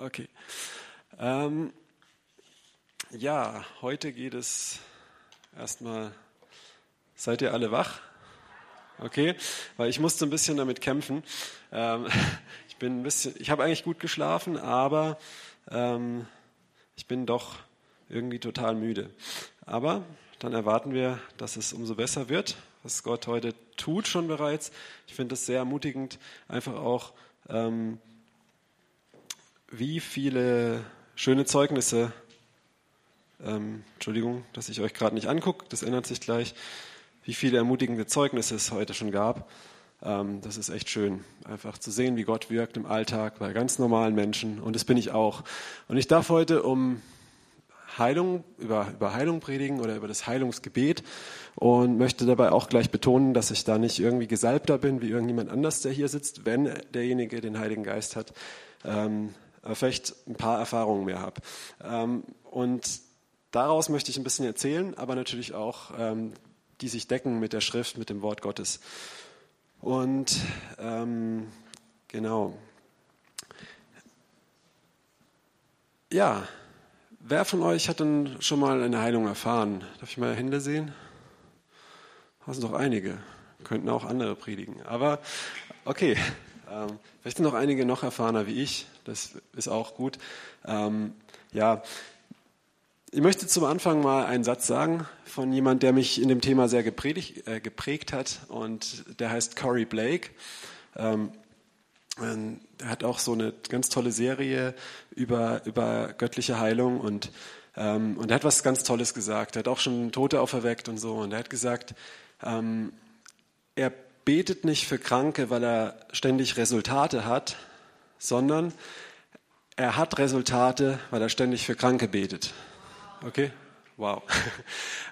Okay. Ähm, ja, heute geht es erstmal. Seid ihr alle wach? Okay, weil ich musste ein bisschen damit kämpfen. Ähm, ich bin ein bisschen, ich habe eigentlich gut geschlafen, aber ähm, ich bin doch irgendwie total müde. Aber dann erwarten wir, dass es umso besser wird, was Gott heute tut schon bereits. Ich finde es sehr ermutigend, einfach auch ähm, wie viele schöne Zeugnisse, ähm, Entschuldigung, dass ich euch gerade nicht angucke, das ändert sich gleich, wie viele ermutigende Zeugnisse es heute schon gab. Ähm, das ist echt schön, einfach zu sehen, wie Gott wirkt im Alltag bei ganz normalen Menschen. Und das bin ich auch. Und ich darf heute um Heilung, über, über Heilung predigen oder über das Heilungsgebet und möchte dabei auch gleich betonen, dass ich da nicht irgendwie gesalbter bin wie irgendjemand anders, der hier sitzt, wenn derjenige den Heiligen Geist hat. Ähm, äh, vielleicht ein paar Erfahrungen mehr habe. Ähm, und daraus möchte ich ein bisschen erzählen, aber natürlich auch, ähm, die sich decken mit der Schrift, mit dem Wort Gottes. Und ähm, genau. Ja, wer von euch hat denn schon mal eine Heilung erfahren? Darf ich mal Hände sehen? Das sind doch einige. Könnten auch andere predigen. Aber okay, ähm, vielleicht sind noch einige noch erfahrener wie ich. Das ist auch gut. Ähm, ja, ich möchte zum Anfang mal einen Satz sagen von jemand, der mich in dem Thema sehr geprägt, äh, geprägt hat und der heißt Corey Blake. Ähm, er hat auch so eine ganz tolle Serie über, über göttliche Heilung und, ähm, und er hat was ganz Tolles gesagt. Er hat auch schon Tote auferweckt und so und er hat gesagt, ähm, er betet nicht für Kranke, weil er ständig Resultate hat, sondern er hat Resultate, weil er ständig für Kranke betet. Okay? Wow.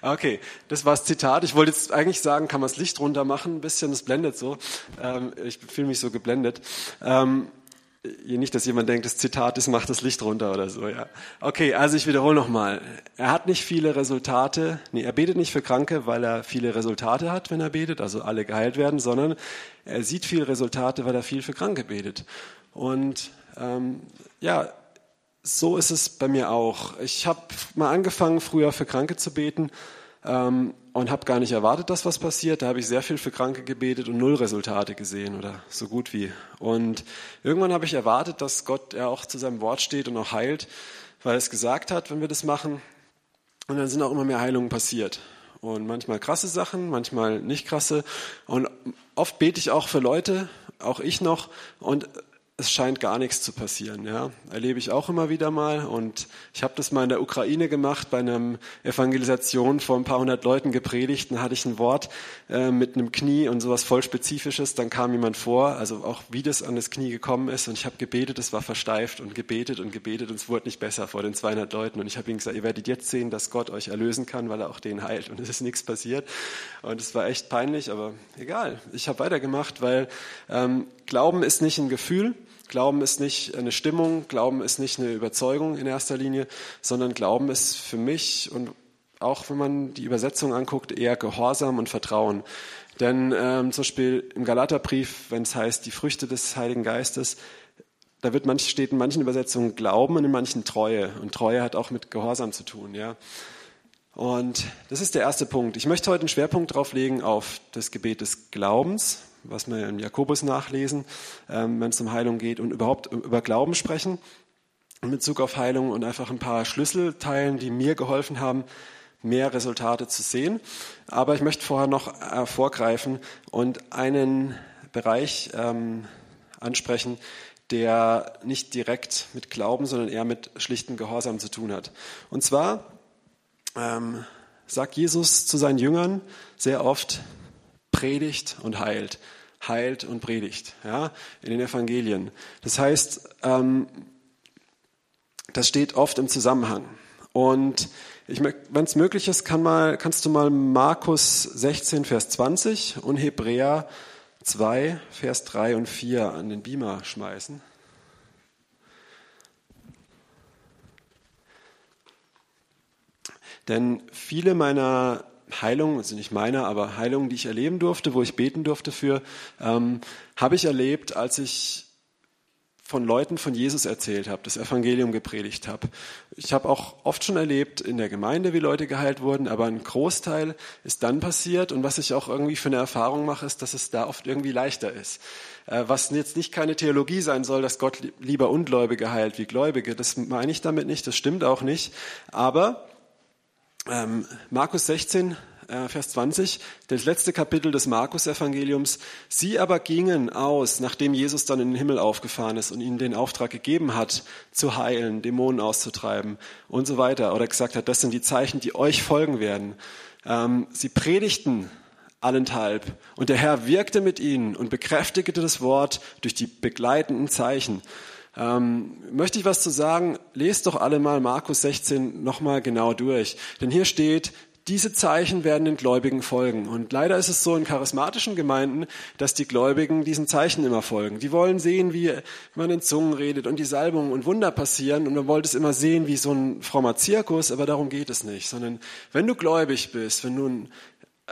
Okay, das war das Zitat. Ich wollte jetzt eigentlich sagen, kann man das Licht runter machen, ein bisschen, es blendet so. Ähm, ich fühle mich so geblendet. Ähm, nicht, dass jemand denkt, das Zitat ist, macht das Licht runter oder so, ja. Okay, also ich wiederhole nochmal. Er hat nicht viele Resultate, nee, er betet nicht für Kranke, weil er viele Resultate hat, wenn er betet, also alle geheilt werden, sondern er sieht viele Resultate, weil er viel für Kranke betet. Und ähm, ja, so ist es bei mir auch. Ich habe mal angefangen, früher für Kranke zu beten ähm, und habe gar nicht erwartet, dass was passiert. Da habe ich sehr viel für Kranke gebetet und null Resultate gesehen oder so gut wie. Und irgendwann habe ich erwartet, dass Gott ja auch zu seinem Wort steht und auch heilt, weil er es gesagt hat, wenn wir das machen. Und dann sind auch immer mehr Heilungen passiert. Und manchmal krasse Sachen, manchmal nicht krasse. Und oft bete ich auch für Leute, auch ich noch. Und es scheint gar nichts zu passieren. Ja, erlebe ich auch immer wieder mal. Und ich habe das mal in der Ukraine gemacht, bei einer Evangelisation vor ein paar hundert Leuten gepredigt. Dann hatte ich ein Wort äh, mit einem Knie und sowas voll Spezifisches. Dann kam jemand vor, also auch wie das an das Knie gekommen ist. Und ich habe gebetet, es war versteift und gebetet und gebetet und es wurde nicht besser vor den 200 Leuten. Und ich habe ihnen gesagt, ihr werdet jetzt sehen, dass Gott euch erlösen kann, weil er auch den heilt. Und es ist nichts passiert. Und es war echt peinlich, aber egal. Ich habe weitergemacht, weil ähm, Glauben ist nicht ein Gefühl. Glauben ist nicht eine Stimmung, Glauben ist nicht eine Überzeugung in erster Linie, sondern Glauben ist für mich und auch wenn man die Übersetzung anguckt, eher Gehorsam und Vertrauen. Denn ähm, zum Beispiel im Galaterbrief, wenn es heißt, die Früchte des Heiligen Geistes, da wird manch, steht in manchen Übersetzungen Glauben und in manchen Treue. Und Treue hat auch mit Gehorsam zu tun, ja. Und das ist der erste Punkt. Ich möchte heute einen Schwerpunkt drauf legen auf das Gebet des Glaubens, was wir im Jakobus nachlesen, ähm, wenn es um Heilung geht und überhaupt über Glauben sprechen in Bezug auf Heilung und einfach ein paar Schlüssel teilen, die mir geholfen haben, mehr Resultate zu sehen. Aber ich möchte vorher noch vorgreifen und einen Bereich ähm, ansprechen, der nicht direkt mit Glauben, sondern eher mit schlichtem Gehorsam zu tun hat. Und zwar ähm, sagt Jesus zu seinen Jüngern sehr oft, predigt und heilt. Heilt und predigt, ja, in den Evangelien. Das heißt, ähm, das steht oft im Zusammenhang. Und wenn es möglich ist, kann mal, kannst du mal Markus 16, Vers 20 und Hebräer 2, Vers 3 und 4 an den Beamer schmeißen. Denn viele meiner Heilung, also nicht meine, aber Heilungen, die ich erleben durfte, wo ich beten durfte für, ähm, habe ich erlebt, als ich von Leuten von Jesus erzählt habe, das Evangelium gepredigt habe. Ich habe auch oft schon erlebt in der Gemeinde, wie Leute geheilt wurden, aber ein Großteil ist dann passiert und was ich auch irgendwie für eine Erfahrung mache, ist, dass es da oft irgendwie leichter ist. Äh, was jetzt nicht keine Theologie sein soll, dass Gott lieber Ungläubige heilt wie Gläubige, das meine ich damit nicht, das stimmt auch nicht. Aber ähm, Markus 16 äh, Vers 20, das letzte Kapitel des Markus-Evangeliums. Sie aber gingen aus, nachdem Jesus dann in den Himmel aufgefahren ist und ihnen den Auftrag gegeben hat, zu heilen, Dämonen auszutreiben und so weiter. Oder gesagt hat, das sind die Zeichen, die euch folgen werden. Ähm, sie predigten allenthalb. Und der Herr wirkte mit ihnen und bekräftigte das Wort durch die begleitenden Zeichen. Ähm, möchte ich was zu sagen? Lest doch alle mal Markus 16 nochmal genau durch. Denn hier steht, diese Zeichen werden den Gläubigen folgen. Und leider ist es so in charismatischen Gemeinden, dass die Gläubigen diesen Zeichen immer folgen. Die wollen sehen, wie man in Zungen redet und die Salbungen und Wunder passieren. Und man wollte es immer sehen wie so ein frommer Zirkus, aber darum geht es nicht. Sondern wenn du gläubig bist, wenn du ein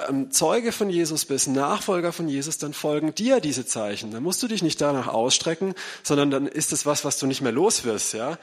ähm, Zeuge von Jesus bist, Nachfolger von Jesus, dann folgen dir diese Zeichen. Dann musst du dich nicht danach ausstrecken, sondern dann ist es was, was du nicht mehr los wirst, ja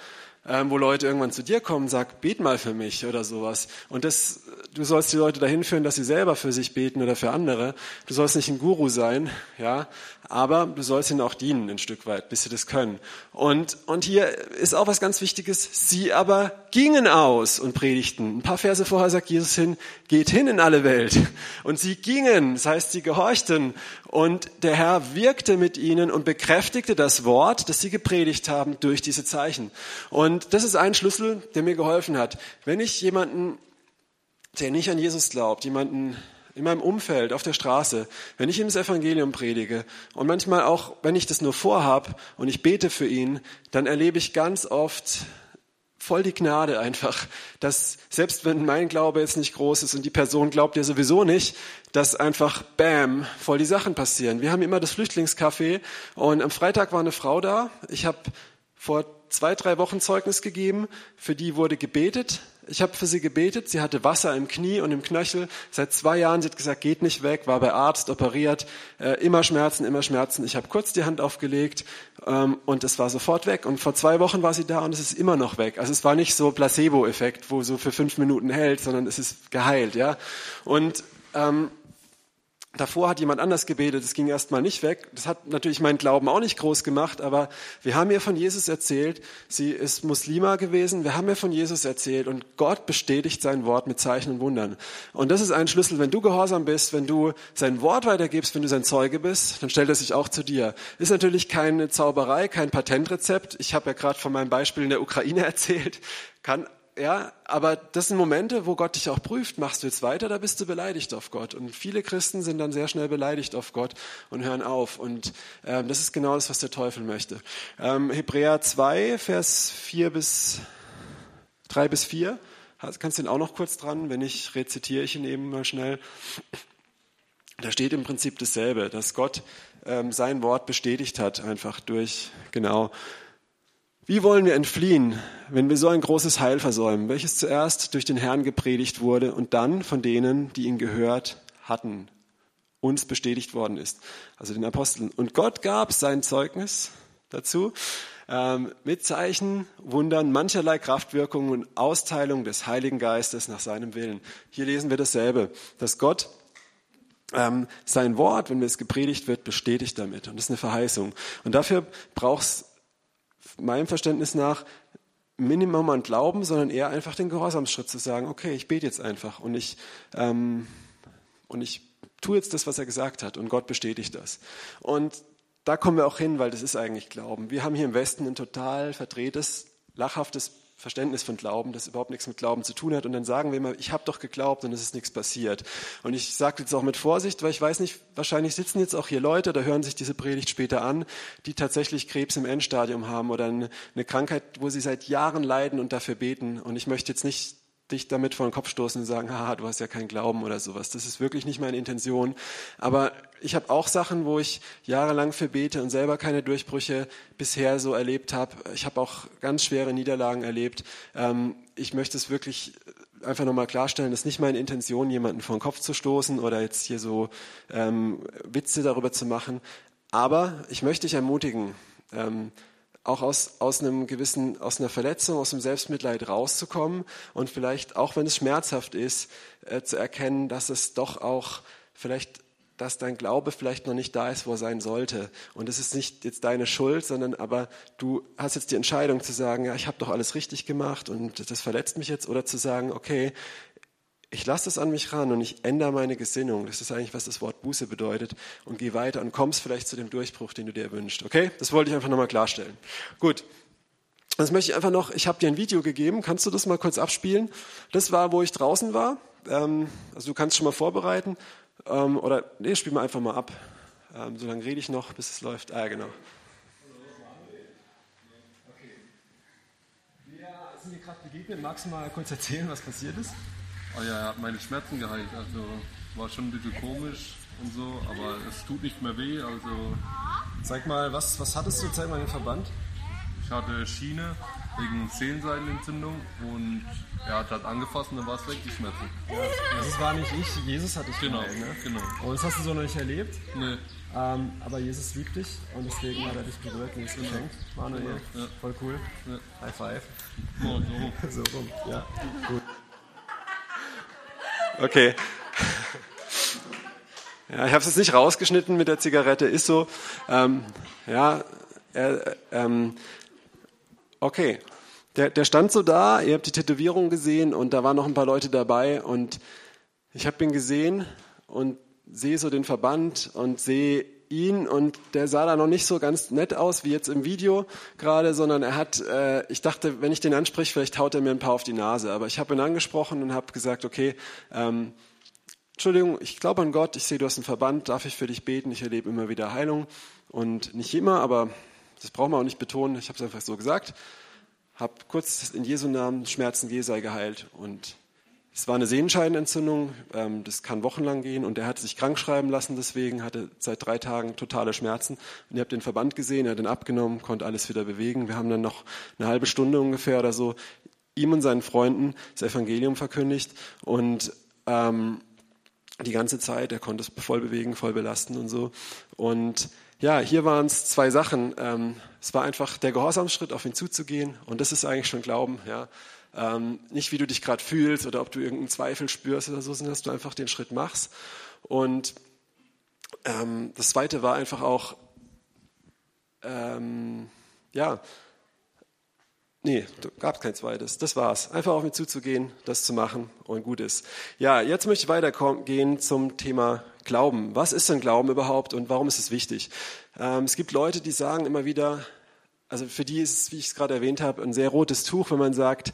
ähm, wo Leute irgendwann zu dir kommen sagen, bet mal für mich oder sowas. Und das, du sollst die Leute dahin führen, dass sie selber für sich beten oder für andere. Du sollst nicht ein Guru sein, ja, aber du sollst ihnen auch dienen ein Stück weit, bis sie das können. Und, und hier ist auch was ganz Wichtiges. Sie aber gingen aus und predigten. Ein paar Verse vorher sagt Jesus hin, geht hin in alle Welt. Und sie gingen, das heißt, sie gehorchten. Und der Herr wirkte mit ihnen und bekräftigte das Wort, das sie gepredigt haben, durch diese Zeichen. Und das ist ein Schlüssel, der mir geholfen hat. Wenn ich jemanden, der nicht an Jesus glaubt, jemanden in meinem Umfeld, auf der Straße, wenn ich ihm das Evangelium predige und manchmal auch, wenn ich das nur vorhab und ich bete für ihn, dann erlebe ich ganz oft voll die Gnade einfach, dass selbst wenn mein Glaube jetzt nicht groß ist und die Person glaubt ja sowieso nicht, dass einfach bam, voll die Sachen passieren. Wir haben immer das Flüchtlingscafé und am Freitag war eine Frau da. Ich habe vor zwei, drei Wochen Zeugnis gegeben. Für die wurde gebetet. Ich habe für sie gebetet. Sie hatte Wasser im Knie und im Knöchel. Seit zwei Jahren, sie hat gesagt, geht nicht weg, war bei Arzt, operiert, äh, immer Schmerzen, immer Schmerzen. Ich habe kurz die Hand aufgelegt ähm, und es war sofort weg. Und vor zwei Wochen war sie da und es ist immer noch weg. Also es war nicht so Placebo-Effekt, wo so für fünf Minuten hält, sondern es ist geheilt. ja. Und ähm, Davor hat jemand anders gebetet, es ging erstmal nicht weg. Das hat natürlich meinen Glauben auch nicht groß gemacht, aber wir haben ihr von Jesus erzählt. Sie ist Muslima gewesen. Wir haben ihr von Jesus erzählt und Gott bestätigt sein Wort mit Zeichen und Wundern. Und das ist ein Schlüssel. Wenn du gehorsam bist, wenn du sein Wort weitergibst, wenn du sein Zeuge bist, dann stellt er sich auch zu dir. Ist natürlich keine Zauberei, kein Patentrezept. Ich habe ja gerade von meinem Beispiel in der Ukraine erzählt. Kann ja, aber das sind Momente, wo Gott dich auch prüft. Machst du jetzt weiter, da bist du beleidigt auf Gott. Und viele Christen sind dann sehr schnell beleidigt auf Gott und hören auf. Und ähm, das ist genau das, was der Teufel möchte. Ähm, Hebräer 2, Vers 4 bis 3 bis 4. Kannst du den auch noch kurz dran? Wenn nicht, rezitiere ich ihn eben mal schnell. Da steht im Prinzip dasselbe, dass Gott ähm, sein Wort bestätigt hat, einfach durch, genau, wie wollen wir entfliehen, wenn wir so ein großes Heil versäumen, welches zuerst durch den Herrn gepredigt wurde und dann von denen, die ihn gehört hatten, uns bestätigt worden ist, also den Aposteln. Und Gott gab sein Zeugnis dazu ähm, mit Zeichen, Wundern, mancherlei Kraftwirkungen und Austeilung des Heiligen Geistes nach seinem Willen. Hier lesen wir dasselbe, dass Gott ähm, sein Wort, wenn es gepredigt wird, bestätigt damit. Und das ist eine Verheißung. Und dafür braucht es meinem Verständnis nach Minimum an Glauben, sondern eher einfach den Gehorsamsschritt zu sagen, okay, ich bete jetzt einfach und ich, ähm, und ich tue jetzt das, was er gesagt hat und Gott bestätigt das. Und da kommen wir auch hin, weil das ist eigentlich Glauben. Wir haben hier im Westen ein total verdrehtes, lachhaftes Verständnis von Glauben, das überhaupt nichts mit Glauben zu tun hat. Und dann sagen wir immer, ich habe doch geglaubt und es ist nichts passiert. Und ich sage jetzt auch mit Vorsicht, weil ich weiß nicht, wahrscheinlich sitzen jetzt auch hier Leute, da hören sich diese Predigt später an, die tatsächlich Krebs im Endstadium haben oder eine Krankheit, wo sie seit Jahren leiden und dafür beten. Und ich möchte jetzt nicht dich damit vor den Kopf stoßen und sagen, haha, du hast ja keinen Glauben oder sowas. Das ist wirklich nicht meine Intention. Aber ich habe auch Sachen, wo ich jahrelang für bete und selber keine Durchbrüche bisher so erlebt habe. Ich habe auch ganz schwere Niederlagen erlebt. Ähm, ich möchte es wirklich einfach nochmal klarstellen, das ist nicht meine Intention, jemanden vor den Kopf zu stoßen oder jetzt hier so ähm, Witze darüber zu machen. Aber ich möchte dich ermutigen, ähm, auch aus, aus einem gewissen, aus einer Verletzung, aus dem Selbstmitleid rauszukommen und vielleicht, auch wenn es schmerzhaft ist, äh, zu erkennen, dass es doch auch vielleicht, dass dein Glaube vielleicht noch nicht da ist, wo er sein sollte. Und es ist nicht jetzt deine Schuld, sondern aber du hast jetzt die Entscheidung zu sagen, ja, ich habe doch alles richtig gemacht und das verletzt mich jetzt, oder zu sagen, okay, ich lasse es an mich ran und ich ändere meine Gesinnung. Das ist eigentlich, was das Wort Buße bedeutet. Und geh weiter und kommst vielleicht zu dem Durchbruch, den du dir wünschst. Okay? Das wollte ich einfach nochmal klarstellen. Gut. Das möchte ich einfach noch, ich habe dir ein Video gegeben. Kannst du das mal kurz abspielen? Das war, wo ich draußen war. Ähm, also du kannst schon mal vorbereiten. Ähm, oder, nee, spiel mal einfach mal ab. Ähm, so lange rede ich noch, bis es läuft. Ah, genau. Wir sind hier gerade begegnet. Magst du mal kurz erzählen, was passiert ist? Oh ja, er hat meine Schmerzen geheilt. Also war schon ein bisschen komisch und so, aber es tut nicht mehr weh. Also Sag mal, was, was hattest du? Zeig mal den Verband. ich hatte Schiene wegen Sehnenseidenentzündung und er hat das angefasst und dann war es weg, die Schmerzen. Das war nicht ich, Jesus hat dich Genau, geheilt, ne? genau. Und das hast du so noch nicht erlebt. Nee, Ähm, aber Jesus liebt dich und deswegen hat er dich berührt und es geschenkt. Manuel, Ja. voll cool. Ja. High five. oh, so. So rum, ja. Gut. Okay. Ja, ich habe es jetzt nicht rausgeschnitten mit der Zigarette, ist so. Ähm, ja, äh, ähm, okay. Der, der stand so da, ihr habt die Tätowierung gesehen und da waren noch ein paar Leute dabei und ich habe ihn gesehen und sehe so den Verband und sehe ihn und der sah da noch nicht so ganz nett aus wie jetzt im Video gerade, sondern er hat, äh, ich dachte, wenn ich den anspreche, vielleicht haut er mir ein paar auf die Nase, aber ich habe ihn angesprochen und habe gesagt, okay, ähm, Entschuldigung, ich glaube an Gott, ich sehe, du hast einen Verband, darf ich für dich beten, ich erlebe immer wieder Heilung und nicht immer, aber das braucht man auch nicht betonen, ich habe es einfach so gesagt, habe kurz in Jesu Namen Schmerzen geh sei geheilt und es war eine Sehenscheidenentzündung, ähm, das kann wochenlang gehen und er hat sich krank schreiben lassen deswegen, hatte seit drei Tagen totale Schmerzen und ihr habt den Verband gesehen, er hat den abgenommen, konnte alles wieder bewegen. Wir haben dann noch eine halbe Stunde ungefähr oder so ihm und seinen Freunden das Evangelium verkündigt und ähm, die ganze Zeit, er konnte es voll bewegen, voll belasten und so. Und ja, hier waren es zwei Sachen. Ähm, es war einfach der Gehorsamsschritt, auf ihn zuzugehen und das ist eigentlich schon Glauben, ja. Ähm, nicht wie du dich gerade fühlst oder ob du irgendeinen Zweifel spürst oder so, sondern dass du einfach den Schritt machst. Und ähm, das Zweite war einfach auch, ähm, ja, nee, gab es kein Zweites. Das war's. Einfach auf mich zuzugehen, das zu machen und gut ist. Ja, jetzt möchte ich weitergehen zum Thema Glauben. Was ist denn Glauben überhaupt und warum ist es wichtig? Ähm, es gibt Leute, die sagen immer wieder, also für die ist es, wie ich es gerade erwähnt habe, ein sehr rotes Tuch, wenn man sagt,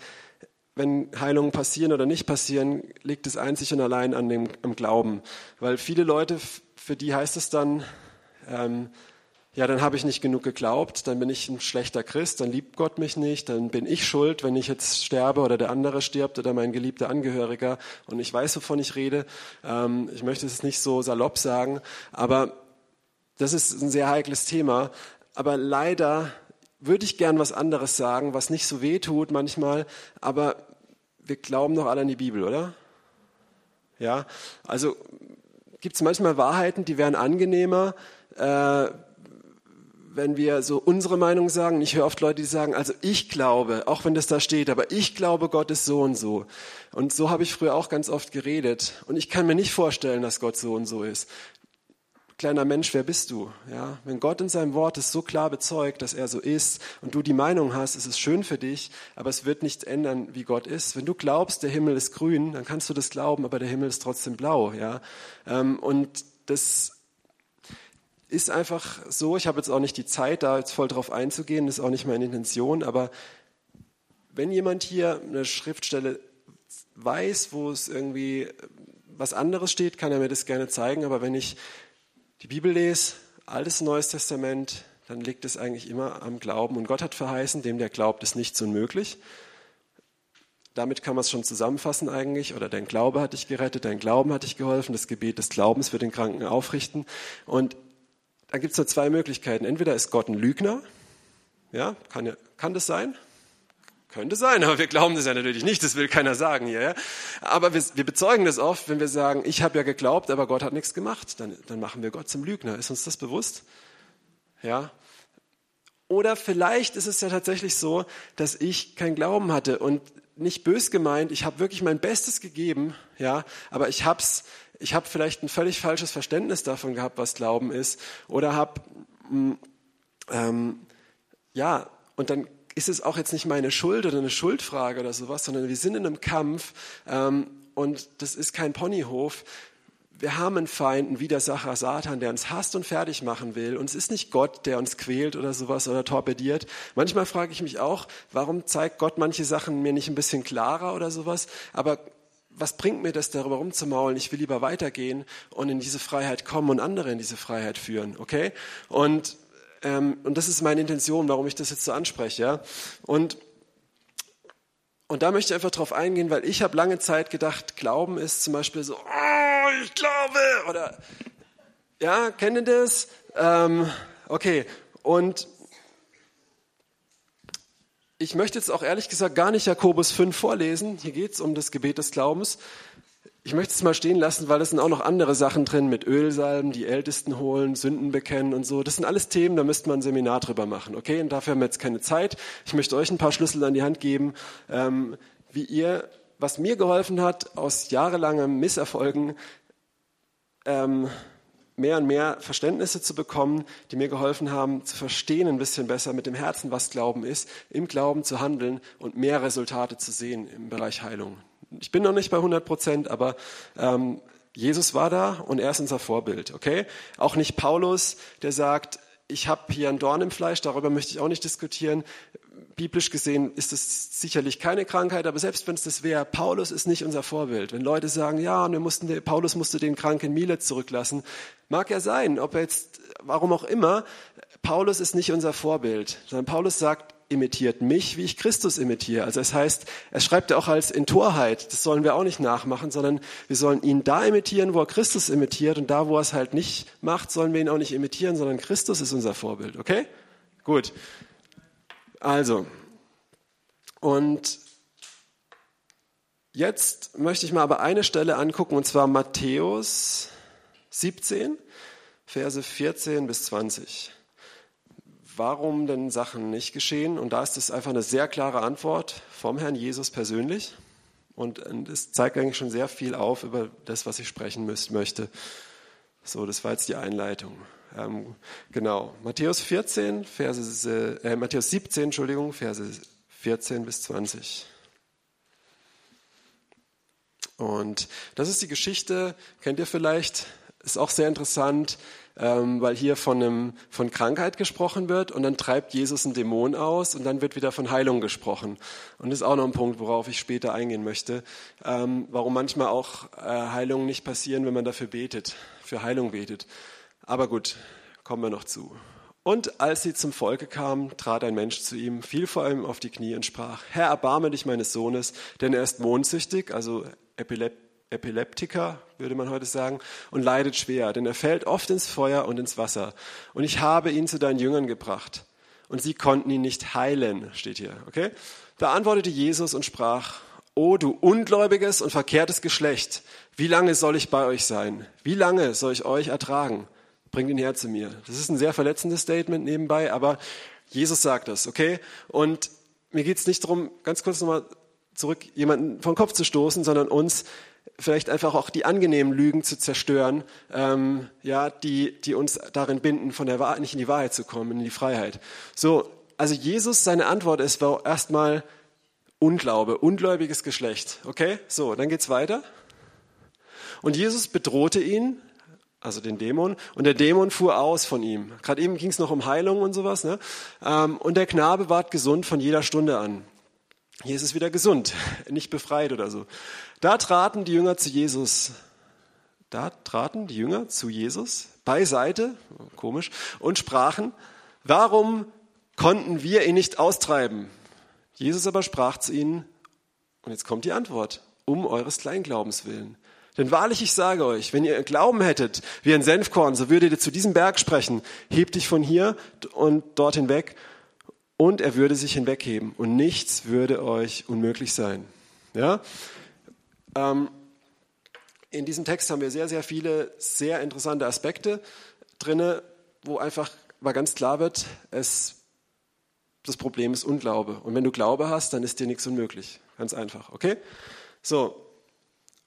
wenn Heilungen passieren oder nicht passieren, liegt es einzig und allein an dem am Glauben. Weil viele Leute, für die heißt es dann, ähm, ja, dann habe ich nicht genug geglaubt, dann bin ich ein schlechter Christ, dann liebt Gott mich nicht, dann bin ich schuld, wenn ich jetzt sterbe oder der andere stirbt oder mein geliebter Angehöriger und ich weiß, wovon ich rede. Ähm, ich möchte es nicht so salopp sagen, aber das ist ein sehr heikles Thema. Aber leider würde ich gern was anderes sagen, was nicht so weh tut manchmal, aber wir glauben doch alle an die Bibel, oder? Ja, also gibt es manchmal Wahrheiten, die wären angenehmer, äh, wenn wir so unsere Meinung sagen. Ich höre oft Leute, die sagen, also ich glaube, auch wenn das da steht, aber ich glaube, Gott ist so und so. Und so habe ich früher auch ganz oft geredet. Und ich kann mir nicht vorstellen, dass Gott so und so ist kleiner Mensch, wer bist du? Ja, wenn Gott in seinem Wort es so klar bezeugt, dass er so ist und du die Meinung hast, es ist schön für dich, aber es wird nichts ändern, wie Gott ist. Wenn du glaubst, der Himmel ist grün, dann kannst du das glauben, aber der Himmel ist trotzdem blau. Ja, ähm, und das ist einfach so. Ich habe jetzt auch nicht die Zeit, da jetzt voll drauf einzugehen. Das ist auch nicht meine Intention. Aber wenn jemand hier eine Schriftstelle weiß, wo es irgendwie was anderes steht, kann er mir das gerne zeigen. Aber wenn ich die Bibel lese, Altes Neues Testament, dann liegt es eigentlich immer am Glauben. Und Gott hat verheißen, dem der glaubt, ist nichts unmöglich. Damit kann man es schon zusammenfassen eigentlich. Oder dein Glaube hat dich gerettet, dein Glauben hat dich geholfen, das Gebet des Glaubens wird den Kranken aufrichten. Und da gibt es nur zwei Möglichkeiten. Entweder ist Gott ein Lügner, ja, kann, kann das sein? Könnte sein, aber wir glauben das ja natürlich nicht, das will keiner sagen hier. Ja? Aber wir, wir bezeugen das oft, wenn wir sagen, ich habe ja geglaubt, aber Gott hat nichts gemacht. Dann, dann machen wir Gott zum Lügner. Ist uns das bewusst? Ja. Oder vielleicht ist es ja tatsächlich so, dass ich keinen Glauben hatte und nicht bös gemeint, ich habe wirklich mein Bestes gegeben, ja, aber ich hab's, ich habe vielleicht ein völlig falsches Verständnis davon gehabt, was Glauben ist, oder habe, ähm, ja, und dann ist es auch jetzt nicht meine Schuld oder eine Schuldfrage oder sowas, sondern wir sind in einem Kampf ähm, und das ist kein Ponyhof wir haben einen Feind, einen Widersacher, Satan, der uns hasst und fertig machen will. Und es ist nicht Gott, der uns quält oder sowas oder torpediert. Manchmal frage ich mich auch, warum zeigt Gott manche Sachen mir nicht ein bisschen klarer oder sowas? Aber was bringt mir das, darüber rumzumaulen? Ich will lieber weitergehen und in diese Freiheit kommen und andere in diese Freiheit führen, okay? Und, und das ist meine Intention, warum ich das jetzt so anspreche, ja? Und und da möchte ich einfach drauf eingehen, weil ich habe lange Zeit gedacht, Glauben ist zum Beispiel so, oh, ich glaube, oder ja, kennt ihr das? Ähm, okay, und ich möchte jetzt auch ehrlich gesagt gar nicht Jakobus 5 vorlesen. Hier geht es um das Gebet des Glaubens, ich möchte es mal stehen lassen, weil es sind auch noch andere Sachen drin mit Ölsalben, die Ältesten holen, Sünden bekennen und so. Das sind alles Themen, da müsste man ein Seminar drüber machen. Okay, und dafür haben wir jetzt keine Zeit. Ich möchte euch ein paar Schlüssel an die Hand geben, ähm, wie ihr, was mir geholfen hat, aus jahrelangem Misserfolgen ähm, mehr und mehr Verständnisse zu bekommen, die mir geholfen haben, zu verstehen ein bisschen besser mit dem Herzen, was Glauben ist, im Glauben zu handeln und mehr Resultate zu sehen im Bereich Heilung ich bin noch nicht bei 100 Prozent, aber ähm, Jesus war da und er ist unser Vorbild, okay? Auch nicht Paulus, der sagt, ich habe hier ein Dorn im Fleisch, darüber möchte ich auch nicht diskutieren. Biblisch gesehen ist es sicherlich keine Krankheit, aber selbst wenn es das wäre, Paulus ist nicht unser Vorbild. Wenn Leute sagen, ja, und wir mussten, Paulus musste den kranken Milet zurücklassen, mag er sein, ob er jetzt, warum auch immer, Paulus ist nicht unser Vorbild, sondern Paulus sagt, imitiert mich, wie ich Christus imitiere. Also es heißt, er schreibt ja auch als in Torheit, das sollen wir auch nicht nachmachen, sondern wir sollen ihn da imitieren, wo er Christus imitiert und da, wo er es halt nicht macht, sollen wir ihn auch nicht imitieren, sondern Christus ist unser Vorbild, okay? Gut. Also, und jetzt möchte ich mal aber eine Stelle angucken, und zwar Matthäus 17, Verse 14 bis 20 warum denn Sachen nicht geschehen. Und da ist es einfach eine sehr klare Antwort vom Herrn Jesus persönlich. Und es zeigt eigentlich schon sehr viel auf über das, was ich sprechen möchte. So, das war jetzt die Einleitung. Ähm, genau. Matthäus 14, Verse, äh, Matthäus 17, Entschuldigung, Verse 14 bis 20. Und das ist die Geschichte, kennt ihr vielleicht, ist auch sehr interessant ähm, weil hier von, einem, von Krankheit gesprochen wird und dann treibt Jesus einen Dämon aus und dann wird wieder von Heilung gesprochen. Und das ist auch noch ein Punkt, worauf ich später eingehen möchte, ähm, warum manchmal auch äh, Heilungen nicht passieren, wenn man dafür betet, für Heilung betet. Aber gut, kommen wir noch zu. Und als sie zum Volke kamen, trat ein Mensch zu ihm, fiel vor ihm auf die Knie und sprach, Herr, erbarme dich meines Sohnes, denn er ist mondsüchtig, also Epileptiker Epileptiker, würde man heute sagen, und leidet schwer, denn er fällt oft ins Feuer und ins Wasser. Und ich habe ihn zu deinen Jüngern gebracht. Und sie konnten ihn nicht heilen, steht hier, okay? Da antwortete Jesus und sprach, O du ungläubiges und verkehrtes Geschlecht, wie lange soll ich bei euch sein? Wie lange soll ich euch ertragen? Bringt ihn her zu mir. Das ist ein sehr verletzendes Statement nebenbei, aber Jesus sagt das, okay? Und mir geht es nicht darum, ganz kurz nochmal zurück, jemanden vom Kopf zu stoßen, sondern uns vielleicht einfach auch die angenehmen Lügen zu zerstören, ähm, ja, die, die uns darin binden, von der Wahrheit, nicht in die Wahrheit zu kommen, in die Freiheit. So, also Jesus, seine Antwort ist erstmal Unglaube, ungläubiges Geschlecht. Okay, so, dann geht's weiter. Und Jesus bedrohte ihn, also den Dämon, und der Dämon fuhr aus von ihm. Gerade eben ging es noch um Heilung und sowas. Ne? Ähm, und der Knabe ward gesund von jeder Stunde an. Hier ist wieder gesund, nicht befreit oder so. Da traten die Jünger zu Jesus. Da traten die Jünger zu Jesus beiseite, komisch, und sprachen, warum konnten wir ihn nicht austreiben? Jesus aber sprach zu ihnen, und jetzt kommt die Antwort, um eures Kleinglaubens willen. Denn wahrlich, ich sage euch, wenn ihr Glauben hättet wie ein Senfkorn, so würdet ihr zu diesem Berg sprechen, hebt dich von hier und dorthin weg, und er würde sich hinwegheben und nichts würde euch unmöglich sein. Ja? Ähm, in diesem Text haben wir sehr, sehr viele sehr interessante Aspekte drin, wo einfach mal ganz klar wird, es das Problem ist Unglaube. Und wenn du Glaube hast, dann ist dir nichts unmöglich. Ganz einfach, okay? So.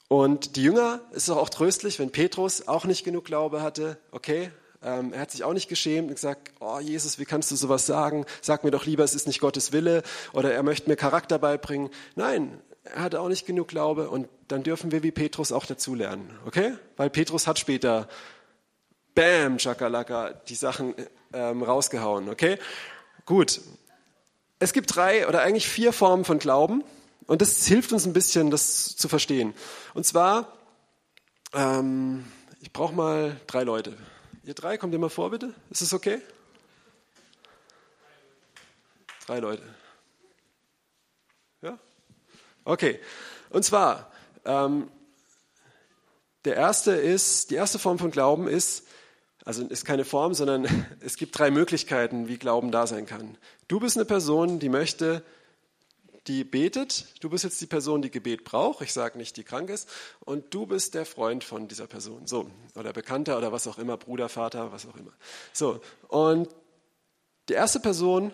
Und die Jünger ist es auch tröstlich, wenn Petrus auch nicht genug Glaube hatte, okay? Ähm, er hat sich auch nicht geschämt und gesagt, oh Jesus, wie kannst du sowas sagen? Sag mir doch lieber, es ist nicht Gottes Wille oder er möchte mir Charakter beibringen. Nein, er hatte auch nicht genug Glaube und dann dürfen wir wie Petrus auch dazulernen, okay? Weil Petrus hat später, bam, Chakalaka, die Sachen ähm, rausgehauen, okay? Gut, es gibt drei oder eigentlich vier Formen von Glauben und das hilft uns ein bisschen, das zu verstehen. Und zwar, ähm, ich brauche mal drei Leute. Ihr drei, kommt mal vor, bitte? Ist es okay? Drei Leute. Ja? Okay. Und zwar, ähm, der erste ist, die erste Form von Glauben ist, also ist keine Form, sondern es gibt drei Möglichkeiten, wie Glauben da sein kann. Du bist eine Person, die möchte, die betet. Du bist jetzt die Person, die Gebet braucht. Ich sage nicht, die krank ist. Und du bist der Freund von dieser Person. So. Oder Bekannter oder was auch immer, Bruder, Vater, was auch immer. So. Und die erste Person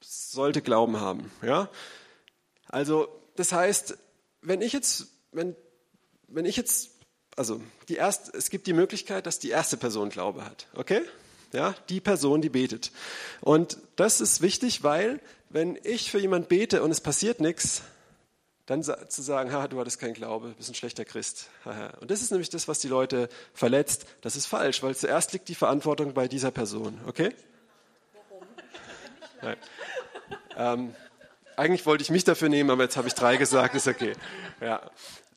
sollte Glauben haben. Ja? Also, das heißt, wenn ich jetzt, wenn, wenn ich jetzt also die erste, es gibt die Möglichkeit, dass die erste Person Glaube hat. Okay? Ja, die Person, die betet. Und das ist wichtig, weil wenn ich für jemand bete und es passiert nichts, dann zu sagen, ha, du hattest keinen Glaube, bist ein schlechter Christ. Und das ist nämlich das, was die Leute verletzt. Das ist falsch, weil zuerst liegt die Verantwortung bei dieser Person. Okay? Warum? Nein. Ähm, eigentlich wollte ich mich dafür nehmen, aber jetzt habe ich drei gesagt, ist okay. Ja.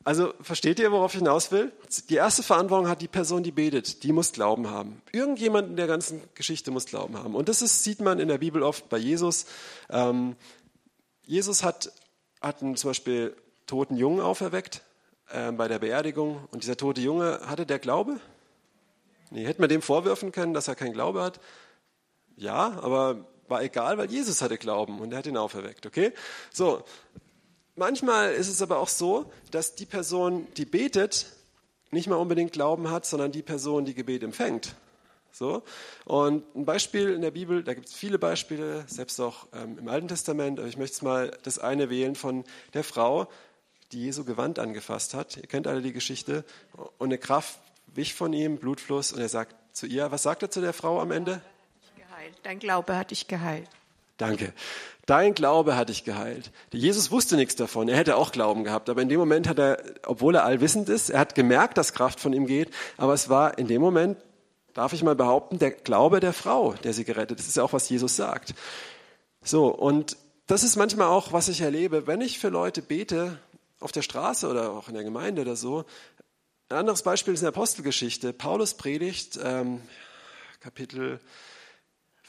Also versteht ihr, worauf ich hinaus will? Die erste Verantwortung hat die Person, die betet. Die muss Glauben haben. Irgendjemand in der ganzen Geschichte muss Glauben haben. Und das ist, sieht man in der Bibel oft bei Jesus. Ähm, Jesus hat, hat einen, zum Beispiel toten Jungen auferweckt äh, bei der Beerdigung. Und dieser tote Junge, hatte der Glaube? Nee, hätte man dem vorwerfen können, dass er keinen Glaube hat? Ja, aber war egal, weil Jesus hatte Glauben und er hat ihn auferweckt, okay? So, Manchmal ist es aber auch so, dass die Person, die betet, nicht mal unbedingt Glauben hat, sondern die Person, die Gebet empfängt. So. Und ein Beispiel in der Bibel, da gibt es viele Beispiele, selbst auch ähm, im Alten Testament, aber ich möchte mal das eine wählen von der Frau, die Jesu Gewand angefasst hat. Ihr kennt alle die Geschichte. Und eine Kraft wich von ihm, Blutfluss, und er sagt zu ihr, was sagt er zu der Frau am Ende? Dein Glaube hat dich geheilt. Danke. Dein Glaube hat dich geheilt. Jesus wusste nichts davon. Er hätte auch Glauben gehabt. Aber in dem Moment hat er, obwohl er allwissend ist, er hat gemerkt, dass Kraft von ihm geht. Aber es war in dem Moment, darf ich mal behaupten, der Glaube der Frau, der sie gerettet. Das ist ja auch, was Jesus sagt. So. Und das ist manchmal auch, was ich erlebe. Wenn ich für Leute bete, auf der Straße oder auch in der Gemeinde oder so. Ein anderes Beispiel ist in der Apostelgeschichte. Paulus predigt, ähm, Kapitel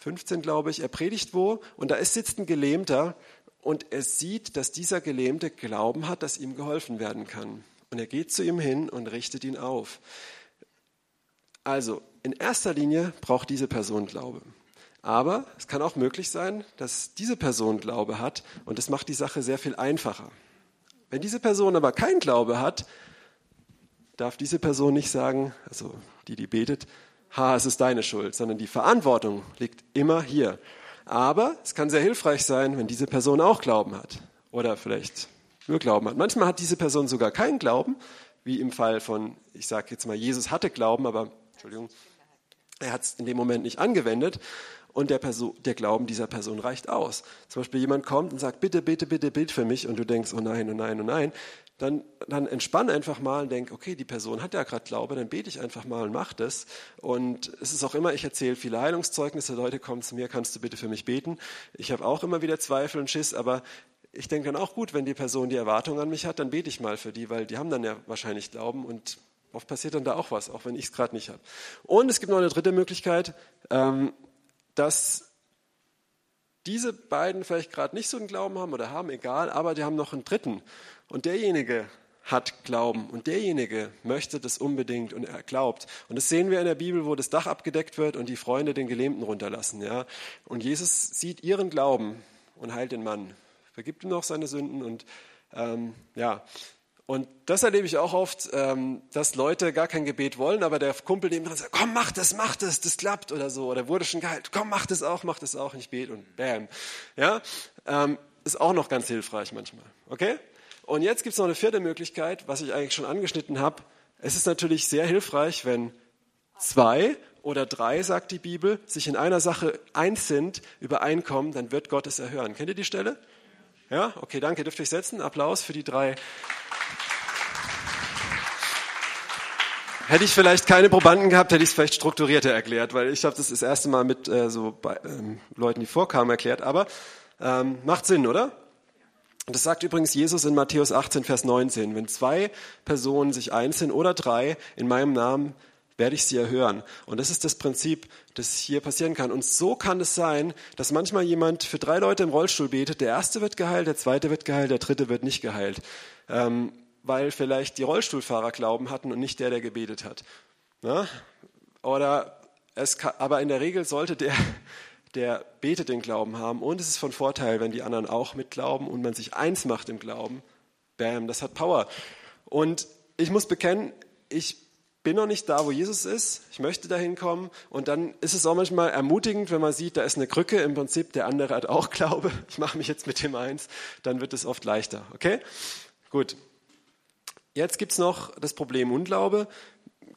15, glaube ich, er predigt wo und da sitzt ein Gelähmter und er sieht, dass dieser Gelähmte Glauben hat, dass ihm geholfen werden kann. Und er geht zu ihm hin und richtet ihn auf. Also, in erster Linie braucht diese Person Glaube. Aber es kann auch möglich sein, dass diese Person Glaube hat und das macht die Sache sehr viel einfacher. Wenn diese Person aber keinen Glaube hat, darf diese Person nicht sagen, also die, die betet, ha, es ist deine Schuld, sondern die Verantwortung liegt immer hier. Aber es kann sehr hilfreich sein, wenn diese Person auch Glauben hat oder vielleicht nur Glauben hat. Manchmal hat diese Person sogar keinen Glauben, wie im Fall von, ich sage jetzt mal, Jesus hatte Glauben, aber Entschuldigung, er hat es in dem Moment nicht angewendet und der, Person, der Glauben dieser Person reicht aus. Zum Beispiel jemand kommt und sagt, bitte, bitte, bitte, bitte für mich und du denkst, oh nein, oh nein, oh nein, dann, dann entspann einfach mal und denk, okay, die Person hat ja gerade Glaube, dann bete ich einfach mal und mach das. Und es ist auch immer, ich erzähle viele Heilungszeugnisse, Leute kommen zu mir, kannst du bitte für mich beten? Ich habe auch immer wieder Zweifel und Schiss, aber ich denke dann auch gut, wenn die Person die Erwartung an mich hat, dann bete ich mal für die, weil die haben dann ja wahrscheinlich Glauben und oft passiert dann da auch was, auch wenn ich es gerade nicht habe. Und es gibt noch eine dritte Möglichkeit, ähm, dass diese beiden vielleicht gerade nicht so einen Glauben haben oder haben, egal, aber die haben noch einen dritten. Und derjenige hat Glauben und derjenige möchte das unbedingt und er glaubt. Und das sehen wir in der Bibel, wo das Dach abgedeckt wird und die Freunde den Gelähmten runterlassen. Ja? Und Jesus sieht ihren Glauben und heilt den Mann, vergibt ihm noch seine Sünden und ähm, ja. Und das erlebe ich auch oft, ähm, dass Leute gar kein Gebet wollen, aber der Kumpel neben dran sagt, komm, mach das, mach das, das klappt oder so. Oder wurde schon geheilt, komm, mach das auch, mach das auch, ich bete und bam. Ja, ähm, ist auch noch ganz hilfreich manchmal. Okay? Und jetzt gibt es noch eine vierte Möglichkeit, was ich eigentlich schon angeschnitten habe. Es ist natürlich sehr hilfreich, wenn zwei oder drei, sagt die Bibel, sich in einer Sache eins sind, übereinkommen, dann wird Gott es erhören. Kennt ihr die Stelle? Ja? Okay, danke. Dürft ihr euch setzen? Applaus für die drei. Hätte ich vielleicht keine Probanden gehabt, hätte ich es vielleicht strukturierter erklärt, weil ich habe das das erste Mal mit äh, so bei, ähm, Leuten, die vorkamen, erklärt. Aber ähm, macht Sinn, oder? Das sagt übrigens Jesus in Matthäus 18, Vers 19. Wenn zwei Personen sich eins sind oder drei in meinem Namen, werde ich sie erhören. Und das ist das Prinzip, das hier passieren kann. Und so kann es sein, dass manchmal jemand für drei Leute im Rollstuhl betet. Der erste wird geheilt, der zweite wird geheilt, der dritte wird nicht geheilt. Ähm, weil vielleicht die Rollstuhlfahrer Glauben hatten und nicht der, der gebetet hat. Na? Oder es kann, aber in der Regel sollte der, der betet den Glauben haben. Und es ist von Vorteil, wenn die anderen auch mitglauben und man sich eins macht im Glauben. Bam, das hat Power. Und ich muss bekennen, ich bin noch nicht da, wo Jesus ist. Ich möchte dahin kommen. Und dann ist es auch manchmal ermutigend, wenn man sieht, da ist eine Krücke. Im Prinzip, der andere hat auch Glaube. Ich mache mich jetzt mit dem eins. Dann wird es oft leichter. Okay? Gut. Jetzt gibt es noch das Problem Unglaube.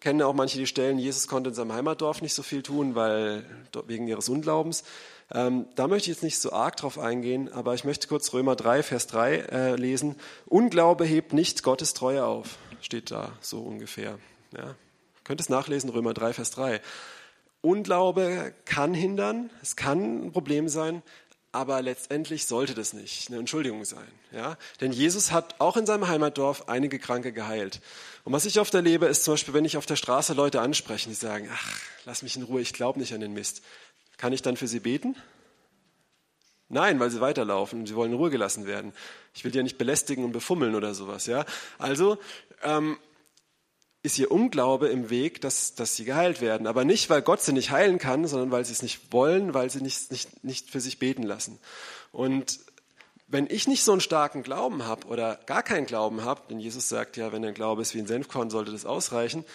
Kennen auch manche die Stellen, Jesus konnte in seinem Heimatdorf nicht so viel tun, weil wegen ihres Unglaubens. Ähm, da möchte ich jetzt nicht so arg drauf eingehen, aber ich möchte kurz Römer 3, Vers 3 äh, lesen. Unglaube hebt nicht Gottes Treue auf, steht da so ungefähr. Ja. Könnt es nachlesen, Römer 3, Vers 3. Unglaube kann hindern, es kann ein Problem sein, aber letztendlich sollte das nicht eine Entschuldigung sein. Ja? Denn Jesus hat auch in seinem Heimatdorf einige Kranke geheilt. Und was ich oft erlebe, ist zum Beispiel, wenn ich auf der Straße Leute anspreche, die sagen, ach, lass mich in Ruhe, ich glaube nicht an den Mist. Kann ich dann für sie beten? Nein, weil sie weiterlaufen und sie wollen in Ruhe gelassen werden. Ich will die ja nicht belästigen und befummeln oder sowas. Ja? Also ähm, ist ihr Unglaube im Weg, dass, dass sie geheilt werden. Aber nicht, weil Gott sie nicht heilen kann, sondern weil sie es nicht wollen, weil sie nicht, nicht, nicht für sich beten lassen. Und wenn ich nicht so einen starken Glauben habe oder gar keinen Glauben habe, denn Jesus sagt ja, wenn dein Glaube ist wie ein Senfkorn, sollte das ausreichen,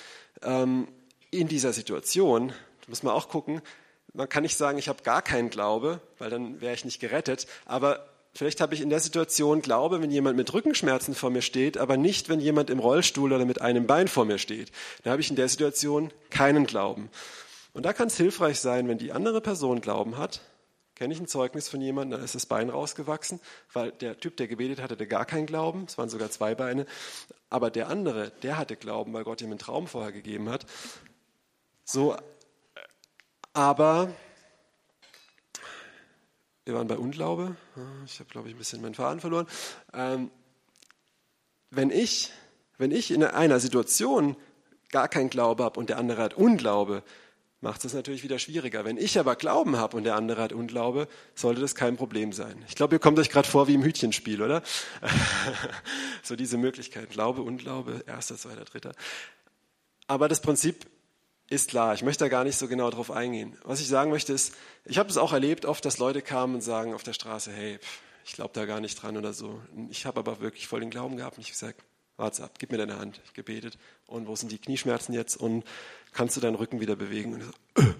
ähm, in dieser Situation, muss man auch gucken, man kann nicht sagen, ich habe gar keinen Glaube, weil dann wäre ich nicht gerettet, aber Vielleicht habe ich in der Situation Glaube, wenn jemand mit Rückenschmerzen vor mir steht, aber nicht, wenn jemand im Rollstuhl oder mit einem Bein vor mir steht. Da habe ich in der Situation keinen Glauben. Und da kann es hilfreich sein, wenn die andere Person Glauben hat. Kenne ich ein Zeugnis von jemandem, da ist das Bein rausgewachsen, weil der Typ, der gebetet hatte, hatte gar keinen Glauben. Es waren sogar zwei Beine. Aber der andere, der hatte Glauben, weil Gott ihm einen Traum vorher gegeben hat. So, aber wir waren bei Unglaube. Ich habe, glaube ich, ein bisschen meinen Faden verloren. Ähm, wenn, ich, wenn ich in einer Situation gar keinen Glaube habe und der andere hat Unglaube, macht es natürlich wieder schwieriger. Wenn ich aber Glauben habe und der andere hat Unglaube, sollte das kein Problem sein. Ich glaube, ihr kommt euch gerade vor wie im Hütchenspiel, oder? so diese Möglichkeit. Glaube, Unglaube, erster, zweiter, dritter. Aber das Prinzip ist klar, ich möchte da gar nicht so genau drauf eingehen. Was ich sagen möchte ist, ich habe es auch erlebt oft, dass Leute kamen und sagen auf der Straße, hey, ich glaube da gar nicht dran oder so. Ich habe aber wirklich voll den Glauben gehabt und ich gesagt, warte ab, gib mir deine Hand. Ich gebetet und wo sind die Knieschmerzen jetzt und kannst du deinen Rücken wieder bewegen? Und so, äh,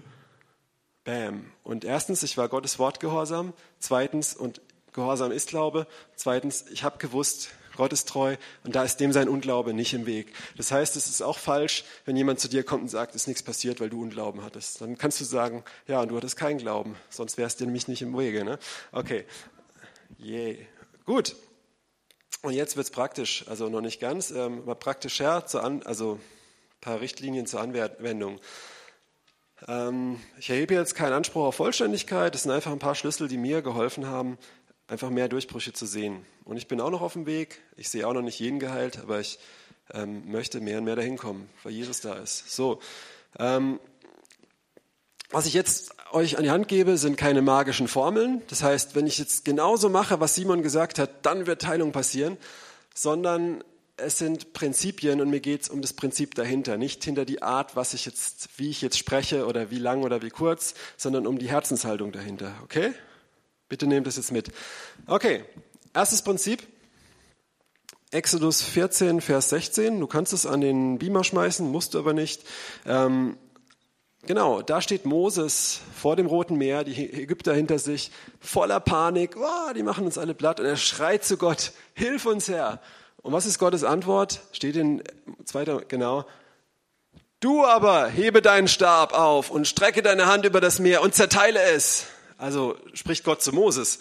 bam. Und erstens, ich war Gottes Wort gehorsam. Zweitens, und Gehorsam ist Glaube. Zweitens, ich habe gewusst, Gott ist treu und da ist dem sein Unglaube nicht im Weg. Das heißt, es ist auch falsch, wenn jemand zu dir kommt und sagt, es ist nichts passiert, weil du Unglauben hattest. Dann kannst du sagen, ja, und du hattest keinen Glauben, sonst wärst du nämlich nicht im Wege. Ne? Okay, yeah. gut. Und jetzt wird es praktisch, also noch nicht ganz, ähm, aber praktischer, zur An also ein paar Richtlinien zur Anwendung. Ähm, ich erhebe jetzt keinen Anspruch auf Vollständigkeit, das sind einfach ein paar Schlüssel, die mir geholfen haben, einfach mehr Durchbrüche zu sehen. Und ich bin auch noch auf dem Weg. Ich sehe auch noch nicht jeden geheilt, aber ich ähm, möchte mehr und mehr dahin kommen, weil Jesus da ist. So, ähm, was ich jetzt euch an die Hand gebe, sind keine magischen Formeln. Das heißt, wenn ich jetzt genauso mache, was Simon gesagt hat, dann wird Teilung passieren, sondern es sind Prinzipien und mir geht es um das Prinzip dahinter, nicht hinter die Art, was ich jetzt, wie ich jetzt spreche oder wie lang oder wie kurz, sondern um die Herzenshaltung dahinter. Okay? Bitte nehmt das jetzt mit. Okay, erstes Prinzip. Exodus 14, Vers 16. Du kannst es an den Beamer schmeißen, musst du aber nicht. Ähm, genau, da steht Moses vor dem Roten Meer, die Ägypter hinter sich, voller Panik. Oh, die machen uns alle platt. Und er schreit zu Gott, hilf uns Herr. Und was ist Gottes Antwort? Steht in zweiter, genau. Du aber hebe deinen Stab auf und strecke deine Hand über das Meer und zerteile es. Also spricht Gott zu Moses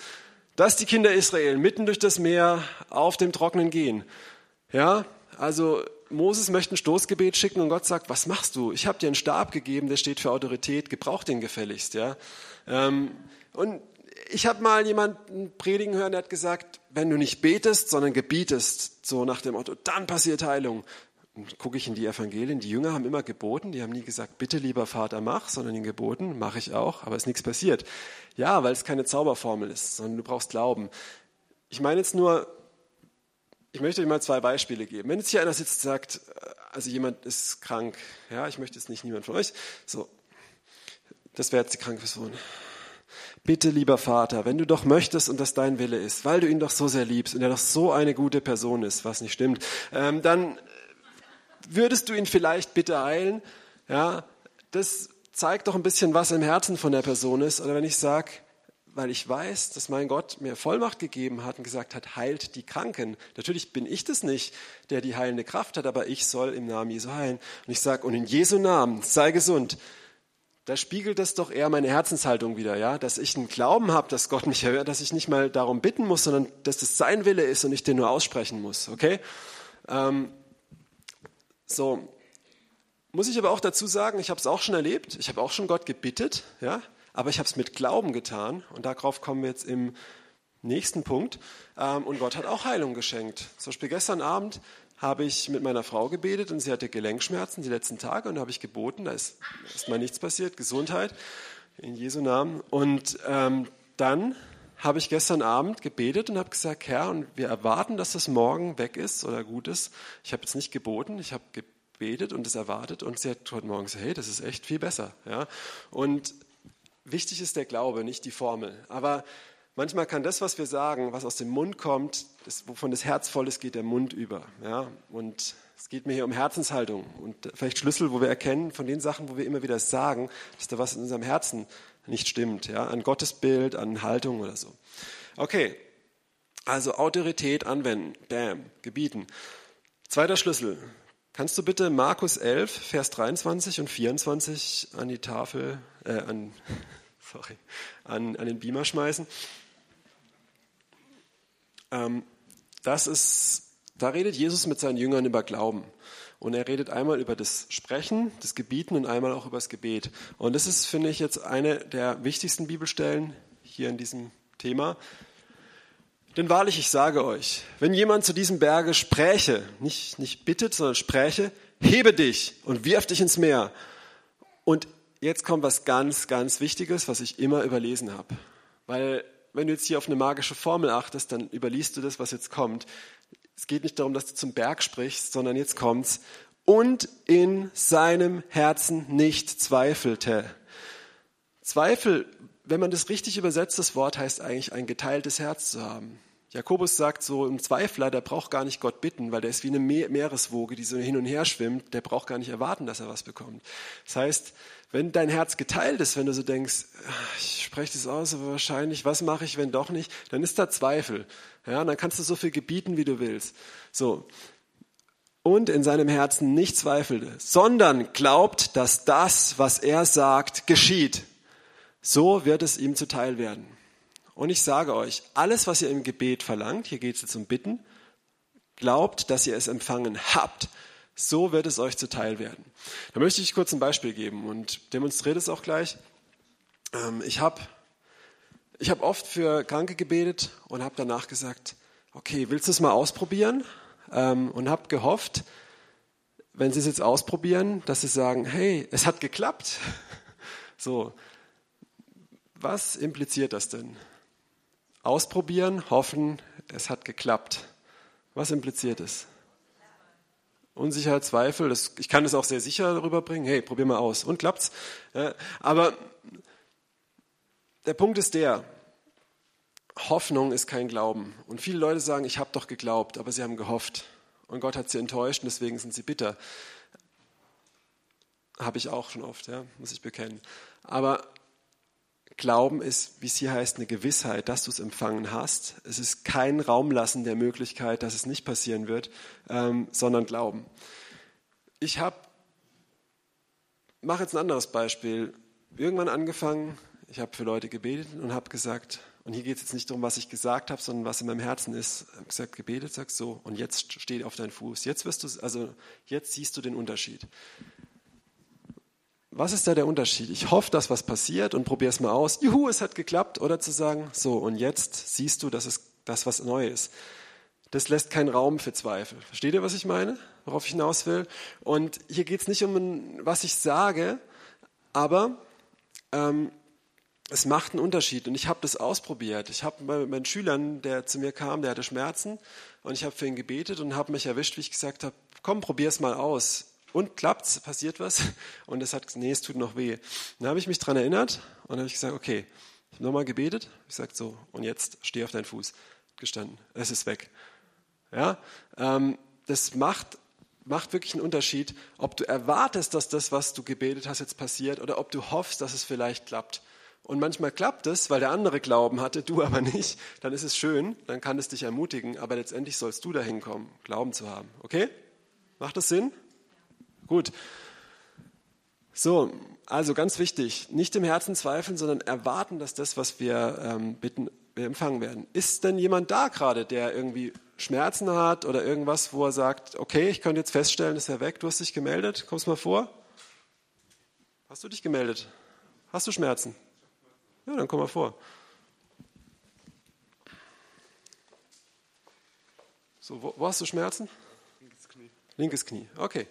dass die Kinder Israel mitten durch das Meer auf dem Trockenen gehen. Ja, also Moses möchte ein Stoßgebet schicken und Gott sagt, was machst du? Ich habe dir einen Stab gegeben, der steht für Autorität, gebrauch den gefälligst. Ja? Ähm, und ich habe mal jemanden predigen hören, der hat gesagt, wenn du nicht betest, sondern gebietest, so nach dem Motto, dann passiert Heilung. Gucke ich in die Evangelien, die Jünger haben immer geboten, die haben nie gesagt, bitte lieber Vater, mach, sondern ihnen geboten, mache ich auch, aber ist nichts passiert. Ja, weil es keine Zauberformel ist, sondern du brauchst Glauben. Ich meine jetzt nur, ich möchte euch mal zwei Beispiele geben. Wenn jetzt hier einer sitzt und sagt, äh, also jemand ist krank, ja, ich möchte jetzt nicht niemand von euch, so, das wäre jetzt die kranke Person. Bitte, lieber Vater, wenn du doch möchtest und das dein Wille ist, weil du ihn doch so sehr liebst und er doch so eine gute Person ist, was nicht stimmt, ähm, dann würdest du ihn vielleicht bitte heilen? Ja, das zeigt doch ein bisschen, was im Herzen von der Person ist. Oder wenn ich sage, weil ich weiß, dass mein Gott mir Vollmacht gegeben hat und gesagt hat, heilt die Kranken. Natürlich bin ich das nicht, der die heilende Kraft hat, aber ich soll im Namen Jesu heilen. Und ich sage, und in Jesu Namen, sei gesund. Da spiegelt das doch eher meine Herzenshaltung wieder, ja, dass ich einen Glauben habe, dass Gott mich erhört, dass ich nicht mal darum bitten muss, sondern dass das sein Wille ist und ich den nur aussprechen muss, okay? Ähm, so, muss ich aber auch dazu sagen, ich habe es auch schon erlebt, ich habe auch schon Gott gebittet, ja, aber ich habe es mit Glauben getan und darauf kommen wir jetzt im nächsten Punkt. Ähm, und Gott hat auch Heilung geschenkt. Zum Beispiel gestern Abend habe ich mit meiner Frau gebetet und sie hatte Gelenkschmerzen die letzten Tage und da habe ich geboten, da ist erstmal nichts passiert, Gesundheit in Jesu Namen. Und ähm, dann habe ich gestern Abend gebetet und habe gesagt, Herr, und wir erwarten, dass das morgen weg ist oder gut ist. Ich habe jetzt nicht geboten, ich habe gebetet und es erwartet und sie hat heute Morgen gesagt, hey, das ist echt viel besser. Ja? Und wichtig ist der Glaube, nicht die Formel. Aber manchmal kann das, was wir sagen, was aus dem Mund kommt, das, wovon das Herz voll ist, geht der Mund über. Ja? Und es geht mir hier um Herzenshaltung und vielleicht Schlüssel, wo wir erkennen, von den Sachen, wo wir immer wieder sagen, dass da was in unserem Herzen nicht stimmt, ja, an Gottesbild, an Haltung oder so. Okay, also Autorität anwenden, bam, gebieten. Zweiter Schlüssel. Kannst du bitte Markus 11, Vers 23 und 24 an die Tafel, äh, an, sorry, an, an den Beamer schmeißen? Ähm, das ist, da redet Jesus mit seinen Jüngern über Glauben. Und er redet einmal über das Sprechen, das Gebieten und einmal auch über das Gebet. Und das ist, finde ich, jetzt eine der wichtigsten Bibelstellen hier in diesem Thema. Denn wahrlich, ich sage euch, wenn jemand zu diesem Berge spräche, nicht, nicht bittet, sondern spräche, hebe dich und wirf dich ins Meer. Und jetzt kommt was ganz, ganz Wichtiges, was ich immer überlesen habe. Weil wenn du jetzt hier auf eine magische Formel achtest, dann überliest du das, was jetzt kommt. Es geht nicht darum, dass du zum Berg sprichst, sondern jetzt kommt's. Und in seinem Herzen nicht zweifelte. Zweifel, wenn man das richtig übersetzt, das Wort heißt eigentlich ein geteiltes Herz zu haben. Jakobus sagt so, ein Zweifler, der braucht gar nicht Gott bitten, weil der ist wie eine Meereswoge, die so hin und her schwimmt, der braucht gar nicht erwarten, dass er was bekommt. Das heißt, wenn dein Herz geteilt ist, wenn du so denkst, ah, ich spreche das aus, aber wahrscheinlich, was mache ich, wenn doch nicht, dann ist da Zweifel. Ja, dann kannst du so viel gebieten, wie du willst. So. Und in seinem Herzen nicht zweifelte, sondern glaubt, dass das, was er sagt, geschieht. So wird es ihm zuteil werden. Und ich sage euch, alles, was ihr im Gebet verlangt, hier geht es jetzt um Bitten, glaubt, dass ihr es empfangen habt so wird es euch zuteil werden. Da möchte ich kurz ein Beispiel geben und demonstriere es auch gleich. Ähm, ich habe ich hab oft für Kranke gebetet und habe danach gesagt, okay, willst du es mal ausprobieren? Ähm, und habe gehofft, wenn sie es jetzt ausprobieren, dass sie sagen, hey, es hat geklappt. So, was impliziert das denn? Ausprobieren, hoffen, es hat geklappt. Was impliziert es? Unsicherheit, Zweifel, das, ich kann das auch sehr sicher darüber bringen. Hey, probier mal aus. Und klappt's. Ja, aber der Punkt ist der, Hoffnung ist kein Glauben. Und viele Leute sagen, ich habe doch geglaubt, aber sie haben gehofft. Und Gott hat sie enttäuscht und deswegen sind sie bitter. Habe ich auch schon oft, ja, muss ich bekennen. Aber Glauben ist, wie es hier heißt, eine Gewissheit, dass du es empfangen hast. Es ist kein Raumlassen der Möglichkeit, dass es nicht passieren wird, ähm, sondern Glauben. Ich habe, mache jetzt ein anderes Beispiel. Irgendwann angefangen, ich habe für Leute gebetet und habe gesagt, und hier geht es jetzt nicht darum, was ich gesagt habe, sondern was in meinem Herzen ist. Ich habe gesagt, gebetet, sagst so, und jetzt steht auf deinen Fuß. Jetzt wirst du, also jetzt siehst du den Unterschied. Was ist da der Unterschied? Ich hoffe, dass was passiert und probiere es mal aus. Juhu, es hat geklappt. Oder zu sagen, so, und jetzt siehst du, dass es das was neu ist. Das lässt keinen Raum für Zweifel. Versteht ihr, was ich meine? Worauf ich hinaus will? Und hier geht es nicht um, was ich sage, aber ähm, es macht einen Unterschied. Und ich habe das ausprobiert. Ich habe bei meinen Schülern, der zu mir kam, der hatte Schmerzen, und ich habe für ihn gebetet und habe mich erwischt, wie ich gesagt habe, komm, probier es mal aus. Und klappt's, passiert was? Und es hat nee, es tut noch weh. Dann habe ich mich daran erinnert und habe ich gesagt, okay, ich habe nochmal gebetet. Ich sage so, und jetzt steh auf deinen Fuß. Gestanden, es ist weg. Ja, ähm, das macht, macht wirklich einen Unterschied, ob du erwartest, dass das, was du gebetet hast, jetzt passiert oder ob du hoffst, dass es vielleicht klappt. Und manchmal klappt es, weil der andere Glauben hatte, du aber nicht. Dann ist es schön, dann kann es dich ermutigen, aber letztendlich sollst du dahin kommen, Glauben zu haben. Okay? Macht das Sinn? Gut. So, also ganz wichtig, nicht im Herzen zweifeln, sondern erwarten, dass das, was wir ähm, bitten, wir empfangen werden. Ist denn jemand da gerade, der irgendwie Schmerzen hat oder irgendwas, wo er sagt, okay, ich könnte jetzt feststellen, ist er weg, du hast dich gemeldet, kommst mal vor? Hast du dich gemeldet? Hast du Schmerzen? Ja, dann komm mal vor. So, wo, wo hast du Schmerzen? Linkes Knie. Linkes Knie, okay.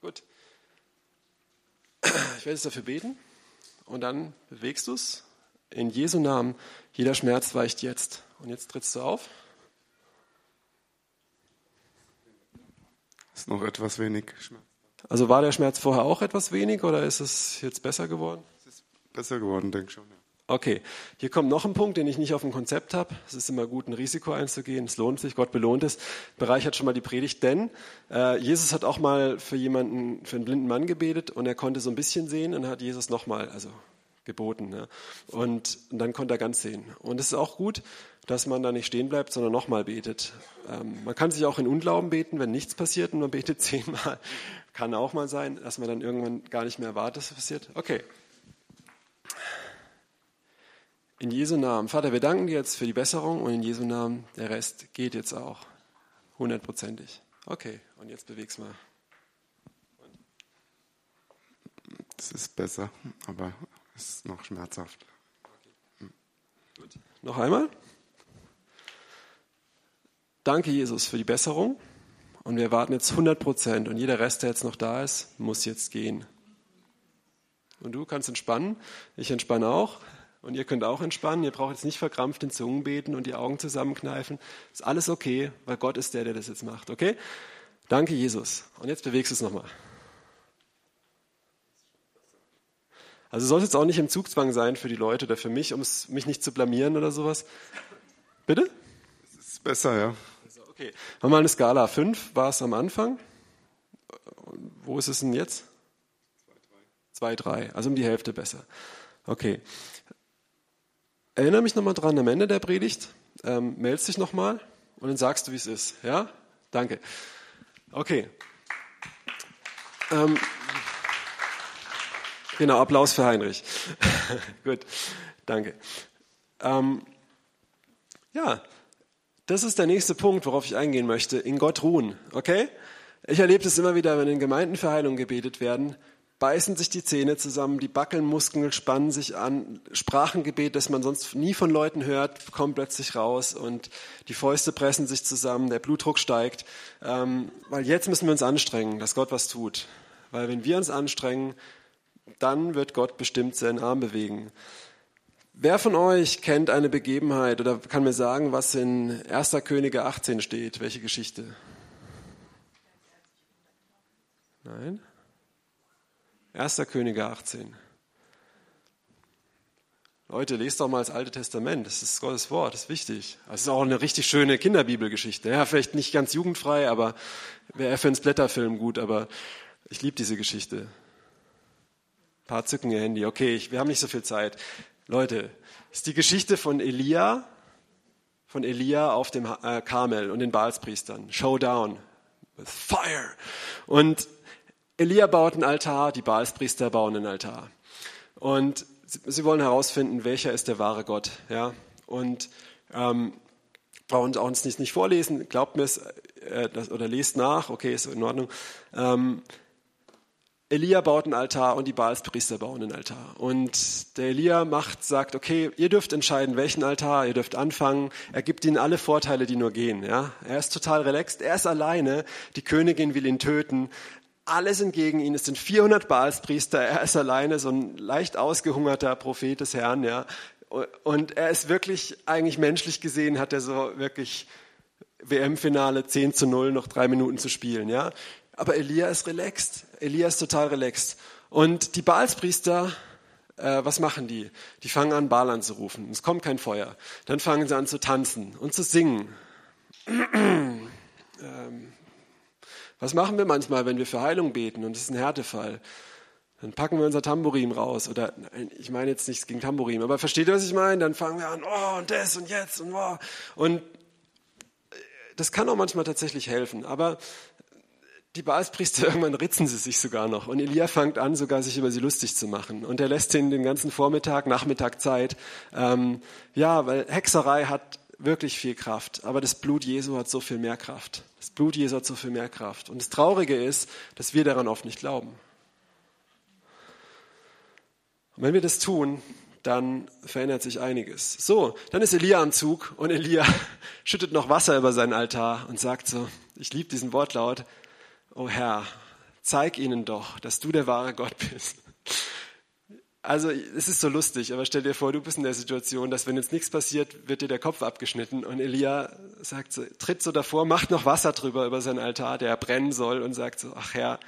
Gut. Ich werde jetzt dafür beten und dann bewegst du es. In Jesu Namen, jeder Schmerz weicht jetzt. Und jetzt trittst du auf. Ist noch etwas wenig Schmerz. Also war der Schmerz vorher auch etwas wenig oder ist es jetzt besser geworden? Es ist besser geworden, denke ich schon. Ja. Okay, hier kommt noch ein Punkt, den ich nicht auf dem Konzept habe. Es ist immer gut, ein Risiko einzugehen. Es lohnt sich, Gott belohnt es. Bereichert schon mal die Predigt, denn äh, Jesus hat auch mal für jemanden, für einen blinden Mann gebetet und er konnte so ein bisschen sehen und hat Jesus nochmal, also geboten. Ne? Und, und, dann konnte er ganz sehen. Und es ist auch gut, dass man da nicht stehen bleibt, sondern nochmal betet. Ähm, man kann sich auch in Unglauben beten, wenn nichts passiert und man betet zehnmal. Kann auch mal sein, dass man dann irgendwann gar nicht mehr erwartet, dass es passiert. Okay. In Jesu Namen. Vater, wir danken dir jetzt für die Besserung und in Jesu Namen, der Rest geht jetzt auch. Hundertprozentig. Okay, und jetzt beweg's mal. Es ist besser, aber es ist noch schmerzhaft. Okay. Gut. Noch einmal. Danke, Jesus, für die Besserung. Und wir warten jetzt 100 Prozent. Und jeder Rest, der jetzt noch da ist, muss jetzt gehen. Und du kannst entspannen. Ich entspanne auch. Und ihr könnt auch entspannen. Ihr braucht jetzt nicht verkrampft in Zungen beten und die Augen zusammenkneifen. Ist alles okay, weil Gott ist der, der das jetzt macht. Okay? Danke, Jesus. Und jetzt bewegst du es nochmal. Also soll es jetzt auch nicht im Zugzwang sein für die Leute oder für mich, um mich nicht zu blamieren oder sowas. Bitte? Es ist besser, ja. Also, okay. Machen wir mal eine Skala. 5 war es am Anfang. Wo ist es denn jetzt? 2, 3. Also um die Hälfte besser. Okay erinnere mich nochmal dran am Ende der Predigt, ähm, meldest dich nochmal und dann sagst du, wie es ist. Ja? Danke. Okay. Ähm, genau, Applaus für Heinrich. Gut, danke. Ähm, ja, das ist der nächste Punkt, worauf ich eingehen möchte. In Gott ruhen, okay? Ich erlebe das immer wieder, wenn in Gemeinden für Heilung gebetet werden beißen sich die Zähne zusammen, die Backelmuskeln spannen sich an, Sprachengebet, das man sonst nie von Leuten hört, kommt plötzlich raus und die Fäuste pressen sich zusammen, der Blutdruck steigt, ähm, weil jetzt müssen wir uns anstrengen, dass Gott was tut. Weil wenn wir uns anstrengen, dann wird Gott bestimmt seinen Arm bewegen. Wer von euch kennt eine Begebenheit oder kann mir sagen, was in 1. Könige 18 steht? Welche Geschichte? Nein? 1. Könige 18. Leute, lest doch mal das Alte Testament. Das ist Gottes Wort, das ist wichtig. Das ist auch eine richtig schöne Kinderbibelgeschichte. Ja, vielleicht nicht ganz jugendfrei, aber wäre für einen Splatterfilm gut, aber ich liebe diese Geschichte. Ein paar zücken ihr Handy. Okay, ich, wir haben nicht so viel Zeit. Leute, ist die Geschichte von Elia, von Elia auf dem äh, Karmel und den Baalspriestern. Showdown. With fire. Und Elia baut einen Altar, die Baalspriester bauen einen Altar. Und sie wollen herausfinden, welcher ist der wahre Gott. Ja? Und ähm, brauchen uns nicht, nicht vorlesen, glaubt mir es äh, oder lest nach, okay, ist in Ordnung. Ähm, Elia baut einen Altar und die Baalspriester bauen einen Altar. Und der Elia macht, sagt, okay, ihr dürft entscheiden, welchen Altar, ihr dürft anfangen. Er gibt ihnen alle Vorteile, die nur gehen. Ja? Er ist total relaxed, er ist alleine, die Königin will ihn töten. Alle sind gegen ihn, es sind 400 Baalspriester, er ist alleine, so ein leicht ausgehungerter Prophet des Herrn. Ja? Und er ist wirklich, eigentlich menschlich gesehen, hat er so wirklich WM-Finale 10 zu 0, noch drei Minuten zu spielen. Ja? Aber Elia ist relaxed. Elia ist total relaxed. Und die Baalspriester, äh, was machen die? Die fangen an, Baal anzurufen. Es kommt kein Feuer. Dann fangen sie an zu tanzen und zu singen. ähm, was machen wir manchmal, wenn wir für Heilung beten und es ist ein Härtefall? Dann packen wir unser Tambourin raus. Oder ich meine jetzt nichts gegen Tambourin, aber versteht ihr, was ich meine? Dann fangen wir an, oh, und das und jetzt und wow. Und das kann auch manchmal tatsächlich helfen. Aber die Baalspriester, irgendwann ritzen sie sich sogar noch. Und Elia fängt an, sogar sich über sie lustig zu machen. Und er lässt ihnen den ganzen Vormittag, Nachmittag Zeit. Ähm, ja, weil Hexerei hat wirklich viel Kraft. Aber das Blut Jesu hat so viel mehr Kraft. Das Blut Jesu hat so viel mehr Kraft. Und das Traurige ist, dass wir daran oft nicht glauben. Und wenn wir das tun, dann verändert sich einiges. So, dann ist Elia am Zug und Elia schüttet noch Wasser über seinen Altar und sagt so, ich liebe diesen Wortlaut, oh Herr, zeig ihnen doch, dass du der wahre Gott bist. Also es ist so lustig, aber stell dir vor, du bist in der Situation, dass wenn jetzt nichts passiert, wird dir der Kopf abgeschnitten und Elia sagt so, tritt so davor, macht noch Wasser drüber über seinen Altar, der brennen soll und sagt so, ach Herr,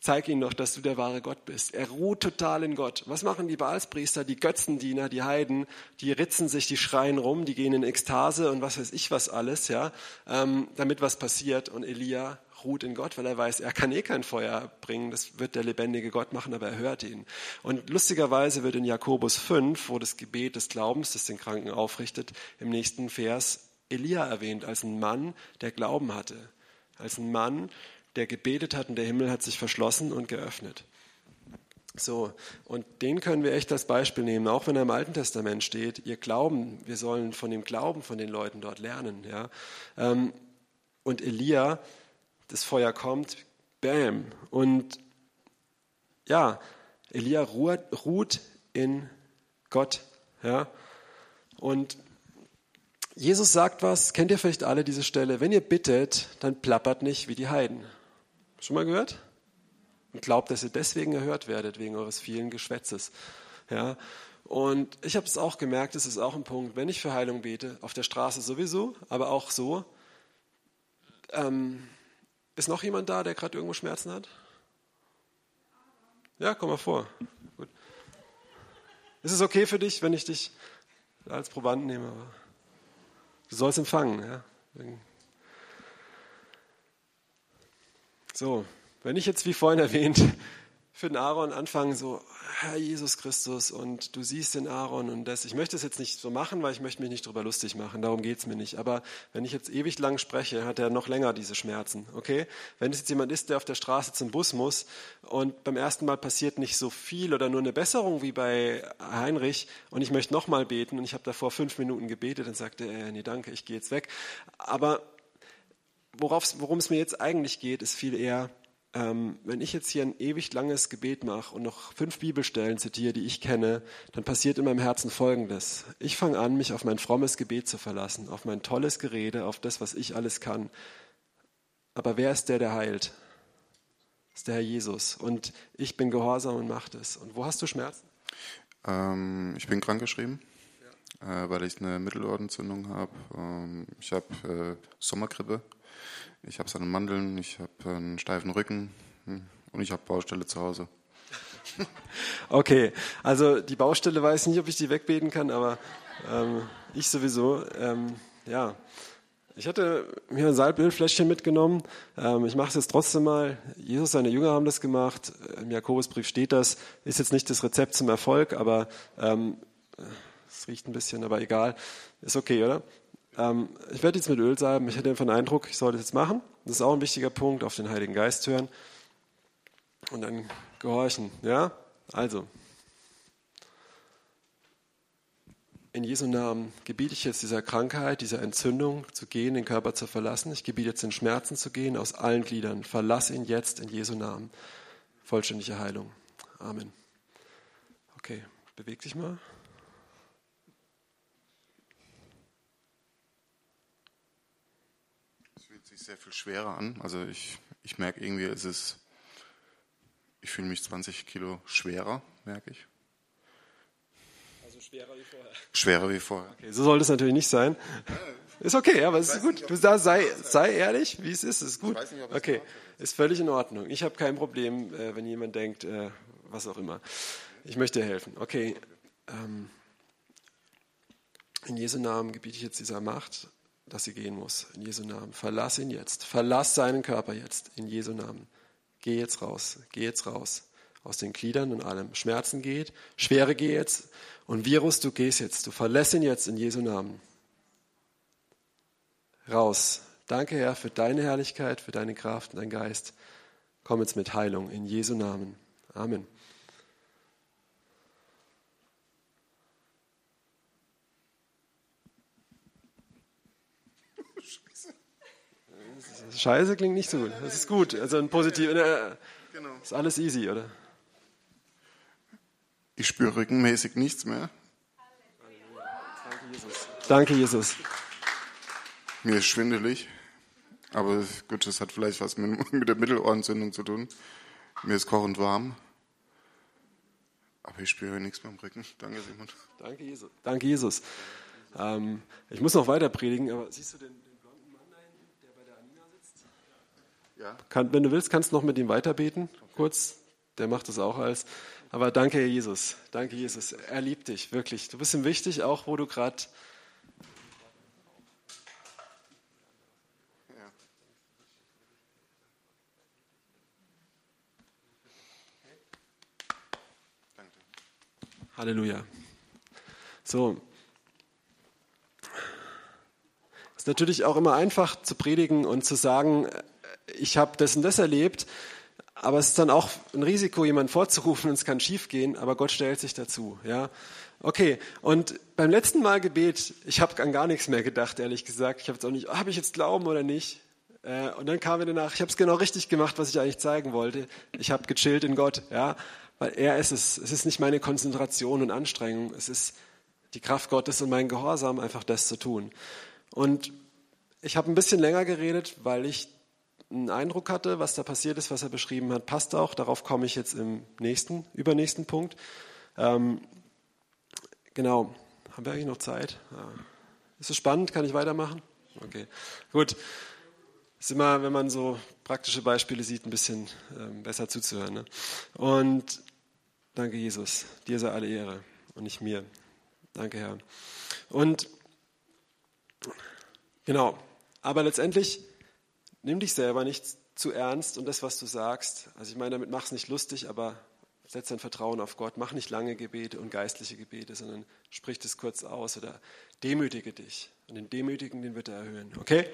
zeig ihnen doch, dass du der wahre Gott bist. Er ruht total in Gott. Was machen die Baalspriester, die Götzendiener, die Heiden? Die ritzen sich, die schreien rum, die gehen in Ekstase und was weiß ich was alles, ja, ähm, damit was passiert. Und Elia ruht in Gott, weil er weiß, er kann eh kein Feuer bringen, das wird der lebendige Gott machen, aber er hört ihn. Und lustigerweise wird in Jakobus 5, wo das Gebet des Glaubens, das den Kranken aufrichtet, im nächsten Vers Elia erwähnt als ein Mann, der Glauben hatte, als ein Mann, der gebetet hat und der Himmel hat sich verschlossen und geöffnet. So, und den können wir echt als Beispiel nehmen, auch wenn er im Alten Testament steht. Ihr Glauben, wir sollen von dem Glauben von den Leuten dort lernen. Ja? Ähm, und Elia, das Feuer kommt, bam. Und ja, Elia ruht, in Gott. Ja? Und Jesus sagt was, kennt ihr vielleicht alle diese Stelle, wenn ihr bittet, dann plappert nicht wie die Heiden. Schon mal gehört? Und glaubt, dass ihr deswegen erhört werdet, wegen eures vielen Geschwätzes. Ja? Und ich habe es auch gemerkt, es ist auch ein Punkt, wenn ich für Heilung bete, auf der Straße sowieso, aber auch so. Ähm, ist noch jemand da, der gerade irgendwo Schmerzen hat? Ja, komm mal vor. Gut. Ist es okay für dich, wenn ich dich als Proband nehme? Du sollst empfangen. Ja? So, wenn ich jetzt wie vorhin erwähnt für den Aaron anfange, so Herr Jesus Christus und du siehst den Aaron und das. Ich möchte es jetzt nicht so machen, weil ich möchte mich nicht darüber lustig machen. Darum geht es mir nicht. Aber wenn ich jetzt ewig lang spreche, hat er noch länger diese Schmerzen. Okay? Wenn es jetzt jemand ist, der auf der Straße zum Bus muss und beim ersten Mal passiert nicht so viel oder nur eine Besserung wie bei Heinrich und ich möchte nochmal beten und ich habe davor fünf Minuten gebetet, dann sagt er, äh, nee, danke, ich gehe jetzt weg. Aber worum es mir jetzt eigentlich geht, ist viel eher, ähm, wenn ich jetzt hier ein ewig langes Gebet mache und noch fünf Bibelstellen zitiere, die ich kenne, dann passiert in meinem Herzen Folgendes. Ich fange an, mich auf mein frommes Gebet zu verlassen, auf mein tolles Gerede, auf das, was ich alles kann. Aber wer ist der, der heilt? Das ist der Herr Jesus. Und ich bin gehorsam und mache das. Und wo hast du Schmerzen? Ähm, ich bin krankgeschrieben, ja. äh, weil ich eine Mittelohrentzündung habe. Ähm, ich habe äh, Sommergrippe ich habe seine Mandeln, ich habe einen steifen Rücken hm, und ich habe Baustelle zu Hause. Okay, also die Baustelle weiß nicht, ob ich die wegbeten kann, aber ähm, ich sowieso. Ähm, ja, ich hatte mir ein Salbölfläschchen mitgenommen. Ähm, ich mache es jetzt trotzdem mal. Jesus, seine Jünger haben das gemacht. Im Jakobusbrief steht das. Ist jetzt nicht das Rezept zum Erfolg, aber ähm, es riecht ein bisschen, aber egal. Ist okay, oder? Ähm, ich werde jetzt mit Öl salben. Ich hatte einfach den Eindruck, ich soll das jetzt machen. Das ist auch ein wichtiger Punkt, auf den Heiligen Geist hören und dann gehorchen. Ja, also. In Jesu Namen gebiete ich jetzt dieser Krankheit, dieser Entzündung zu gehen, den Körper zu verlassen. Ich gebiete jetzt den Schmerzen zu gehen aus allen Gliedern. Verlass ihn jetzt in Jesu Namen. Vollständige Heilung. Amen. Okay, beweg dich mal. Es fühlt sich sehr viel schwerer an. Also ich, ich merke irgendwie, es ist, ich fühle mich 20 Kilo schwerer, merke ich. Also schwerer wie vorher. Schwerer wie vorher. Okay, so soll das natürlich nicht sein. Ist okay, aber es ist gut. Du sagst, sei, sei ehrlich, wie es ist, ist gut. weiß nicht, ob es Okay, ist völlig in Ordnung. Ich habe kein Problem, äh, wenn jemand denkt, äh, was auch immer. Ich möchte dir helfen. Okay, ähm, in Jesu Namen gebiete ich jetzt dieser Macht, dass sie gehen muss. In Jesu Namen. Verlass ihn jetzt. Verlass seinen Körper jetzt. In Jesu Namen. Geh jetzt raus. Geh jetzt raus. Aus den Gliedern und allem. Schmerzen geht. Schwere geh jetzt. Und Virus, du gehst jetzt. Du verlässt ihn jetzt in Jesu Namen. Raus. Danke, Herr, für deine Herrlichkeit, für deine Kraft und dein Geist. Komm jetzt mit Heilung in Jesu Namen. Amen. Scheiße klingt nicht so gut. Das ist gut. Also ein positiv. äh, Genau. Ist alles easy, oder? Ich spüre rückenmäßig nichts mehr. Danke, Jesus. Mir ist schwindelig. Aber gut, das hat vielleicht was mit, mit der Mittelohrentzündung zu tun. Mir ist kochend warm. Aber ich spüre nichts mehr im Rücken. Danke, Simon. Danke, Jesus. Danke, Jesus. Ähm, ich muss noch weiter predigen, aber siehst du den, den blonden Mann da hinten, der bei der Anina sitzt? Ja. Kann, wenn du willst, kannst du noch mit ihm weiterbeten, kurz. Der macht das auch als. Aber danke, Herr Jesus. Danke, Jesus. Er liebt dich, wirklich. Du bist ihm wichtig, auch wo du gerade. Halleluja. So. Es ist natürlich auch immer einfach zu predigen und zu sagen, ich habe das und das erlebt, aber es ist dann auch ein Risiko, jemanden vorzurufen und es kann schiefgehen, aber Gott stellt sich dazu. Ja? Okay, und beim letzten Mal Gebet, ich habe an gar nichts mehr gedacht, ehrlich gesagt. Ich habe jetzt auch nicht, habe ich jetzt Glauben oder nicht? Äh, Und dann kam mir danach, ich habe es genau richtig gemacht, was ich eigentlich zeigen wollte. Ich habe gechillt in Gott, ja, weil er ist es. Es ist nicht meine Konzentration und Anstrengung, es ist die Kraft Gottes und mein Gehorsam, einfach das zu tun. Und ich habe ein bisschen länger geredet, weil ich einen Eindruck hatte, was da passiert ist, was er beschrieben hat, passt auch. Darauf komme ich jetzt im nächsten, übernächsten Punkt. Ähm, genau. Haben wir eigentlich noch Zeit? Ja. Ist es spannend? Kann ich weitermachen? Okay. Gut. Ist immer, wenn man so praktische Beispiele sieht, ein bisschen ähm, besser zuzuhören. Ne? Und danke, Jesus. Dir sei alle Ehre und nicht mir. Danke, Herr. Und genau. Aber letztendlich nimm dich selber nicht zu ernst und das, was du sagst. Also ich meine, damit mach's nicht lustig, aber setz dein Vertrauen auf Gott. Mach nicht lange Gebete und geistliche Gebete, sondern sprich das kurz aus oder demütige dich. Und den Demütigen, den wird er erhöhen. Okay?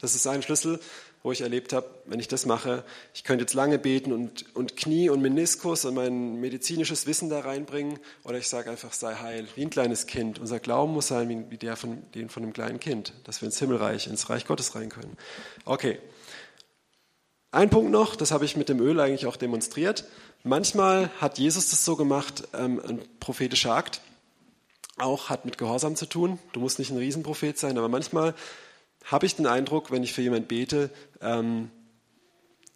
Das ist ein Schlüssel, wo ich erlebt habe, wenn ich das mache, ich könnte jetzt lange beten und, und Knie und Meniskus und mein medizinisches Wissen da reinbringen oder ich sage einfach, sei heil, wie ein kleines Kind. Unser Glauben muss sein wie, wie der von, den von einem kleinen Kind, dass wir ins Himmelreich, ins Reich Gottes rein können. Okay. Ein Punkt noch, das habe ich mit dem Öl eigentlich auch demonstriert. Manchmal hat Jesus das so gemacht, ähm, ein prophetischer Akt, auch hat mit Gehorsam zu tun. Du musst nicht ein Riesenprophet sein, aber manchmal habe ich den Eindruck, wenn ich für jemanden bete, ähm,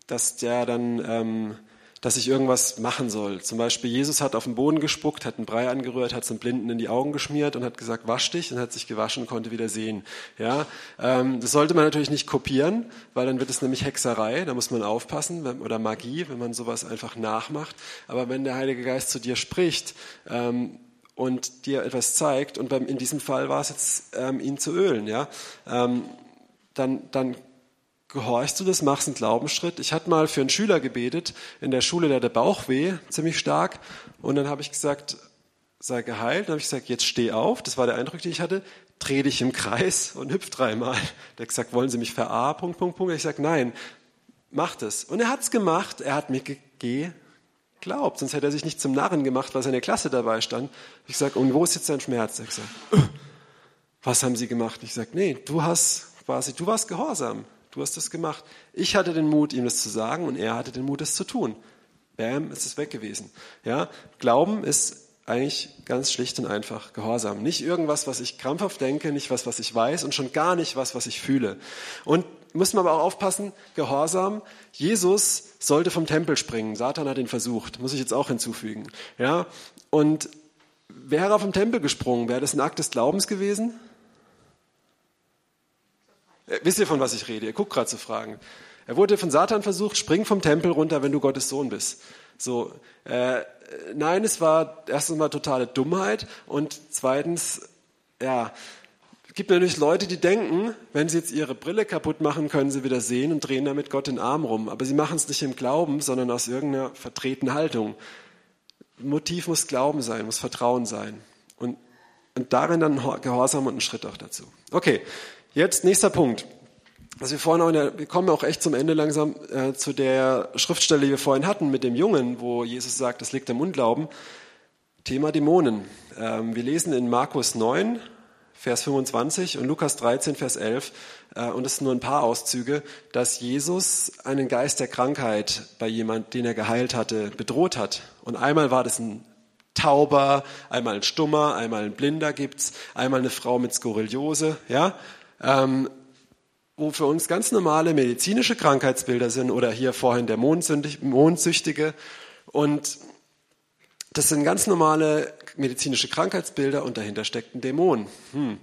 dass der dann ähm, dass ich irgendwas machen soll. Zum Beispiel Jesus hat auf den Boden gespuckt, hat einen Brei angerührt, hat es den Blinden in die Augen geschmiert und hat gesagt, wasch dich und hat sich gewaschen und konnte wieder sehen. Ja, ähm, das sollte man natürlich nicht kopieren, weil dann wird es nämlich Hexerei, da muss man aufpassen, wenn, oder Magie, wenn man sowas einfach nachmacht. Aber wenn der Heilige Geist zu dir spricht, ähm, und dir etwas zeigt, und beim, in diesem Fall war es jetzt, ähm, ihn zu ölen, ja, ähm, dann, dann gehorchst du das, machst einen Glaubensschritt. Ich hatte mal für einen Schüler gebetet, in der Schule, der hatte Bauchweh, ziemlich stark, und dann habe ich gesagt, sei geheilt. Dann habe ich gesagt, jetzt steh auf, das war der Eindruck, den ich hatte, dreh dich im Kreis und hüpf dreimal. Der hat gesagt, wollen Sie mich verarmen? Punkt, Punkt, Punkt. Ich sage, nein, mach das. Und er hat's gemacht, er hat mir gegeben glaubt. Sonst hätte er sich nicht zum Narren gemacht, weil seine Klasse dabei stand. Ich sage, und wo ist jetzt dein Schmerz? Er sagt, was haben Sie gemacht? Ich sage, nee, du hast quasi, du warst gehorsam. Du hast das gemacht. Ich hatte den Mut, ihm das zu sagen und er hatte den Mut, es zu tun. Bam, ist es weg gewesen. Ja, Glauben ist eigentlich ganz schlicht und einfach Gehorsam. Nicht irgendwas, was ich krampfhaft denke, nicht was, was ich weiß und schon gar nicht was, was ich fühle. Und muss man aber auch aufpassen, Gehorsam. Jesus sollte vom Tempel springen. Satan hat ihn versucht. Muss ich jetzt auch hinzufügen. Ja? Und wäre er vom Tempel gesprungen, wäre das ein Akt des Glaubens gewesen? Äh, wisst ihr, von was ich rede? Ihr guckt gerade zu Fragen. Er wurde von Satan versucht, spring vom Tempel runter, wenn du Gottes Sohn bist. So, äh, nein, es war erstens mal totale Dummheit und zweitens, ja, es gibt natürlich Leute, die denken, wenn sie jetzt ihre Brille kaputt machen, können sie wieder sehen und drehen damit Gott den Arm rum. Aber sie machen es nicht im Glauben, sondern aus irgendeiner vertretenen Haltung. Motiv muss Glauben sein, muss Vertrauen sein. Und, und darin dann Gehorsam und ein Schritt auch dazu. Okay, jetzt nächster Punkt. Also wir, vorhin der, wir kommen auch echt zum Ende langsam äh, zu der Schriftstelle, die wir vorhin hatten mit dem Jungen, wo Jesus sagt, das liegt am Unglauben. Thema Dämonen. Ähm, wir lesen in Markus 9, Vers 25 und Lukas 13, Vers 11, äh, und es sind nur ein paar Auszüge, dass Jesus einen Geist der Krankheit bei jemand, den er geheilt hatte, bedroht hat. Und einmal war das ein Tauber, einmal ein Stummer, einmal ein Blinder gibt's, einmal eine Frau mit Skoriliose, ja, ähm, wo für uns ganz normale medizinische Krankheitsbilder sind oder hier vorhin der Mondsüchtige und das sind ganz normale medizinische Krankheitsbilder und dahinter steckt ein Dämon. Hm.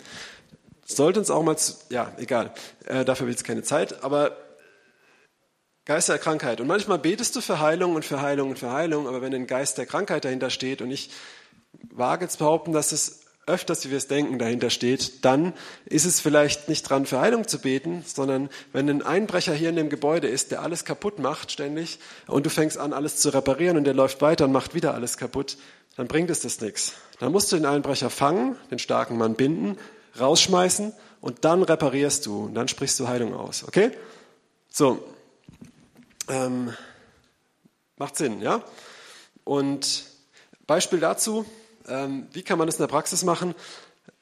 Sollte uns auch mal, zu, ja, egal, äh, dafür will es keine Zeit, aber Geist der Krankheit. Und manchmal betest du für Heilung und für Heilung und für Heilung, aber wenn ein Geist der Krankheit dahinter steht und ich wage zu behaupten, dass es öfters, wie wir es denken, dahinter steht, dann ist es vielleicht nicht dran, für Heilung zu beten, sondern wenn ein Einbrecher hier in dem Gebäude ist, der alles kaputt macht ständig und du fängst an, alles zu reparieren und der läuft weiter und macht wieder alles kaputt, dann bringt es das nichts. Dann musst du den Einbrecher fangen, den starken Mann binden, rausschmeißen und dann reparierst du und dann sprichst du Heilung aus. Okay? So. Ähm, macht Sinn, ja? Und Beispiel dazu, wie kann man das in der Praxis machen?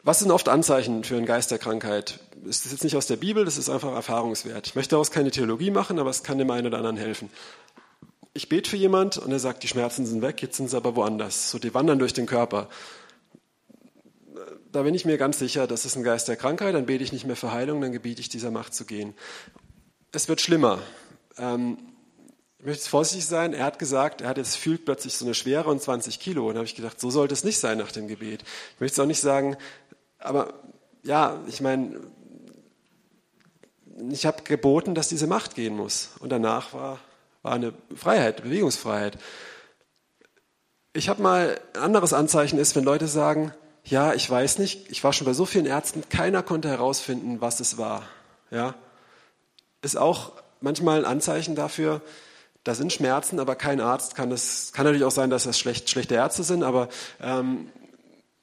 Was sind oft Anzeichen für eine Geisterkrankheit? Das ist jetzt nicht aus der Bibel, das ist einfach erfahrungswert. Ich möchte daraus keine Theologie machen, aber es kann dem einen oder anderen helfen. Ich bete für jemand und er sagt, die Schmerzen sind weg, jetzt sind sie aber woanders. So, die wandern durch den Körper. Da bin ich mir ganz sicher, das ist ein Geist der Krankheit, dann bete ich nicht mehr für Heilung, dann gebiete ich dieser Macht zu gehen. Es wird schlimmer. Ähm, ich möchte vorsichtig sein, er hat gesagt, er hat jetzt fühlt plötzlich so eine Schwere und 20 Kilo. Und da habe ich gedacht, so sollte es nicht sein nach dem Gebet. Ich möchte es auch nicht sagen, aber ja, ich meine, ich habe geboten, dass diese Macht gehen muss. Und danach war, war eine Freiheit, Bewegungsfreiheit. Ich habe mal ein anderes Anzeichen ist, wenn Leute sagen, ja, ich weiß nicht, ich war schon bei so vielen Ärzten, keiner konnte herausfinden, was es war. Ja, ist auch manchmal ein Anzeichen dafür, da sind Schmerzen, aber kein Arzt kann das, kann natürlich auch sein, dass das schlecht, schlechte Ärzte sind, aber ähm,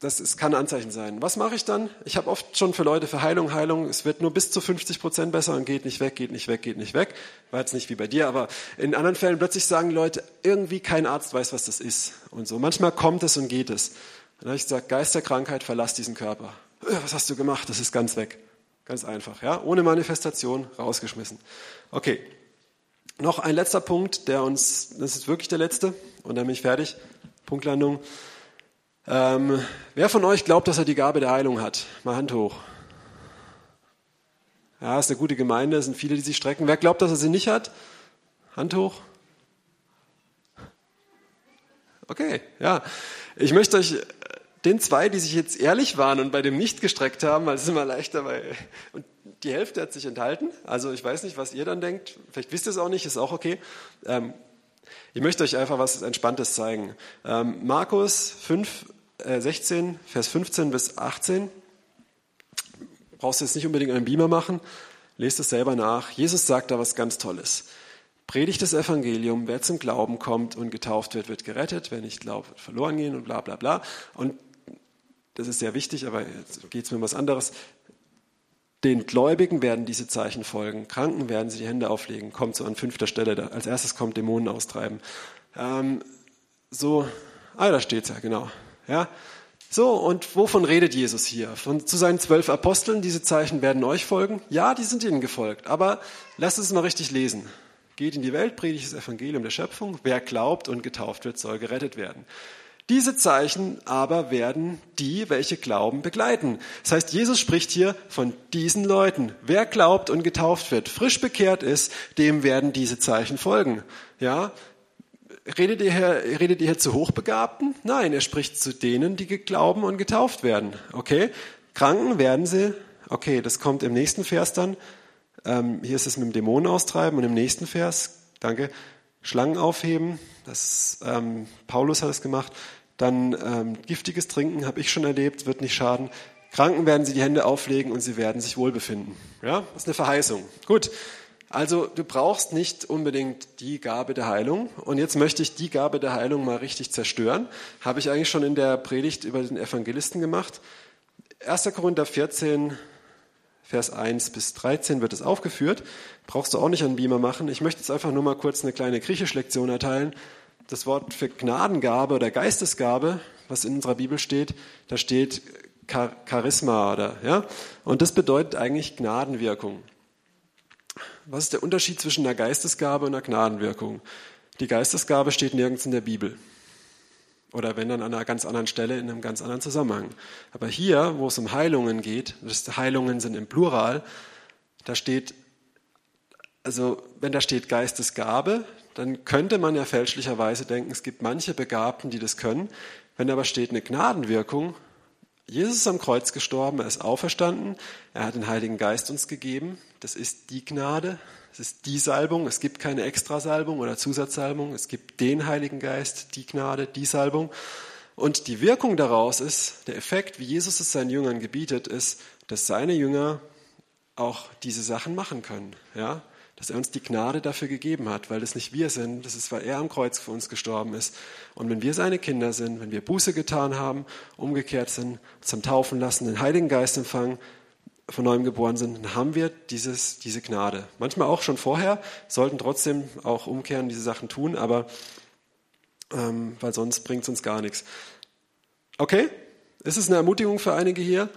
das ist, kann Anzeichen sein. Was mache ich dann? Ich habe oft schon für Leute für Heilung, Heilung, es wird nur bis zu 50 Prozent besser und geht nicht weg, geht nicht weg, geht nicht weg. War jetzt nicht wie bei dir, aber in anderen Fällen plötzlich sagen Leute, irgendwie kein Arzt weiß, was das ist. Und so. Manchmal kommt es und geht es. Dann habe ich gesagt, Geist der Krankheit, verlass diesen Körper. Äh, was hast du gemacht? Das ist ganz weg. Ganz einfach, ja. Ohne Manifestation, rausgeschmissen. Okay. Noch ein letzter Punkt, der uns, das ist wirklich der letzte, und dann bin ich fertig. Punktlandung. Ähm, wer von euch glaubt, dass er die Gabe der Heilung hat? Mal Hand hoch. Ja, ist eine gute Gemeinde, es sind viele, die sich strecken. Wer glaubt, dass er sie nicht hat? Hand hoch. Okay, ja. Ich möchte euch den zwei, die sich jetzt ehrlich waren und bei dem nicht gestreckt haben, weil es ist immer leichter, weil und die Hälfte hat sich enthalten. Also ich weiß nicht, was ihr dann denkt. Vielleicht wisst ihr es auch nicht, ist auch okay. Ähm, ich möchte euch einfach was Entspanntes zeigen. Ähm, Markus 5, äh, 16, Vers 15 bis 18. Brauchst du jetzt nicht unbedingt einen Beamer machen. Lest es selber nach. Jesus sagt da was ganz Tolles. Predigt das Evangelium, wer zum Glauben kommt und getauft wird, wird gerettet, wer nicht glaubt, wird verloren gehen und bla bla bla. Und das ist sehr wichtig, aber jetzt geht es mir um was anderes. Den Gläubigen werden diese Zeichen folgen. Kranken werden sie die Hände auflegen. Kommt so an fünfter Stelle. Als erstes kommt Dämonen austreiben. Ähm, so, ah, da steht's ja, genau. Ja. So, und wovon redet Jesus hier? Von, zu seinen zwölf Aposteln, diese Zeichen werden euch folgen? Ja, die sind ihnen gefolgt. Aber lasst es mal richtig lesen. Geht in die Welt, predigt das Evangelium der Schöpfung. Wer glaubt und getauft wird, soll gerettet werden. Diese Zeichen aber werden die, welche glauben, begleiten. Das heißt, Jesus spricht hier von diesen Leuten. Wer glaubt und getauft wird, frisch bekehrt ist, dem werden diese Zeichen folgen. Ja? Redet ihr, hier, redet ihr hier zu Hochbegabten? Nein, er spricht zu denen, die glauben und getauft werden. Okay? Kranken werden sie, okay, das kommt im nächsten Vers dann. Ähm, hier ist es mit dem Dämonen austreiben und im nächsten Vers, danke, Schlangen aufheben. Das, ähm, Paulus hat es gemacht. Dann ähm, giftiges Trinken habe ich schon erlebt, wird nicht schaden. Kranken werden sie die Hände auflegen und sie werden sich wohlbefinden. Ja, das ist eine Verheißung. Gut. Also du brauchst nicht unbedingt die Gabe der Heilung. Und jetzt möchte ich die Gabe der Heilung mal richtig zerstören. Habe ich eigentlich schon in der Predigt über den Evangelisten gemacht. 1. Korinther 14, Vers 1 bis 13 wird es aufgeführt. Brauchst du auch nicht an Beamer machen. Ich möchte jetzt einfach nur mal kurz eine kleine Griechisch-Lektion erteilen. Das Wort für Gnadengabe oder Geistesgabe, was in unserer Bibel steht, da steht Charisma oder, ja. Und das bedeutet eigentlich Gnadenwirkung. Was ist der Unterschied zwischen einer Geistesgabe und einer Gnadenwirkung? Die Geistesgabe steht nirgends in der Bibel. Oder wenn dann an einer ganz anderen Stelle in einem ganz anderen Zusammenhang. Aber hier, wo es um Heilungen geht, Heilungen sind im Plural, da steht, also wenn da steht Geistesgabe, dann könnte man ja fälschlicherweise denken, es gibt manche Begabten, die das können. Wenn aber steht eine Gnadenwirkung, Jesus ist am Kreuz gestorben, er ist auferstanden, er hat den Heiligen Geist uns gegeben, das ist die Gnade, es ist die Salbung, es gibt keine Extrasalbung oder Zusatzsalbung, es gibt den Heiligen Geist, die Gnade, die Salbung. Und die Wirkung daraus ist, der Effekt, wie Jesus es seinen Jüngern gebietet, ist, dass seine Jünger auch diese Sachen machen können. Ja? Dass er uns die Gnade dafür gegeben hat, weil das nicht wir sind, das ist, weil er am Kreuz für uns gestorben ist. Und wenn wir seine Kinder sind, wenn wir Buße getan haben, umgekehrt sind, zum Taufen lassen, den Heiligen Geist empfangen, von neuem geboren sind, dann haben wir dieses, diese Gnade. Manchmal auch schon vorher, sollten trotzdem auch umkehren, diese Sachen tun, aber ähm, weil sonst bringt es uns gar nichts. Okay, ist es eine Ermutigung für einige hier?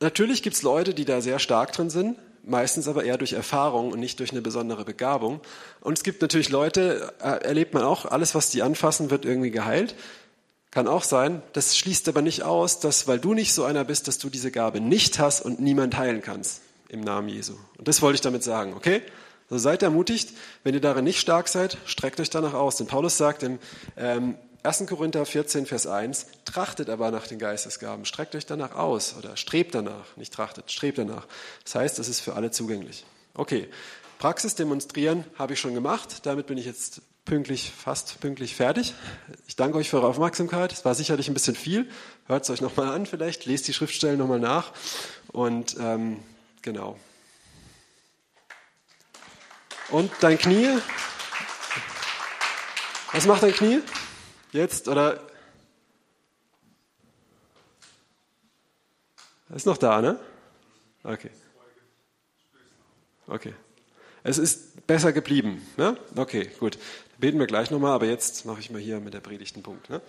Natürlich gibt es Leute, die da sehr stark drin sind, meistens aber eher durch Erfahrung und nicht durch eine besondere Begabung. Und es gibt natürlich Leute, äh, erlebt man auch, alles, was die anfassen, wird irgendwie geheilt. Kann auch sein. Das schließt aber nicht aus, dass, weil du nicht so einer bist, dass du diese Gabe nicht hast und niemand heilen kannst im Namen Jesu. Und das wollte ich damit sagen, okay? Also seid ermutigt, wenn ihr darin nicht stark seid, streckt euch danach aus. Denn Paulus sagt im ähm, 1. Korinther 14, Vers 1, trachtet aber nach den Geistesgaben, streckt euch danach aus oder strebt danach, nicht trachtet, strebt danach. Das heißt, es ist für alle zugänglich. Okay, Praxis demonstrieren habe ich schon gemacht. Damit bin ich jetzt pünktlich, fast pünktlich fertig. Ich danke euch für eure Aufmerksamkeit. Es war sicherlich ein bisschen viel. Hört es euch nochmal an vielleicht, lest die Schriftstellen nochmal nach. Und ähm, genau. Und dein Knie? Was macht dein Knie? Jetzt oder? Ist noch da, ne? Okay. Okay. Es ist besser geblieben. Ne? Okay, gut. Beten wir gleich nochmal, aber jetzt mache ich mal hier mit der Predigt einen Punkt. Ne?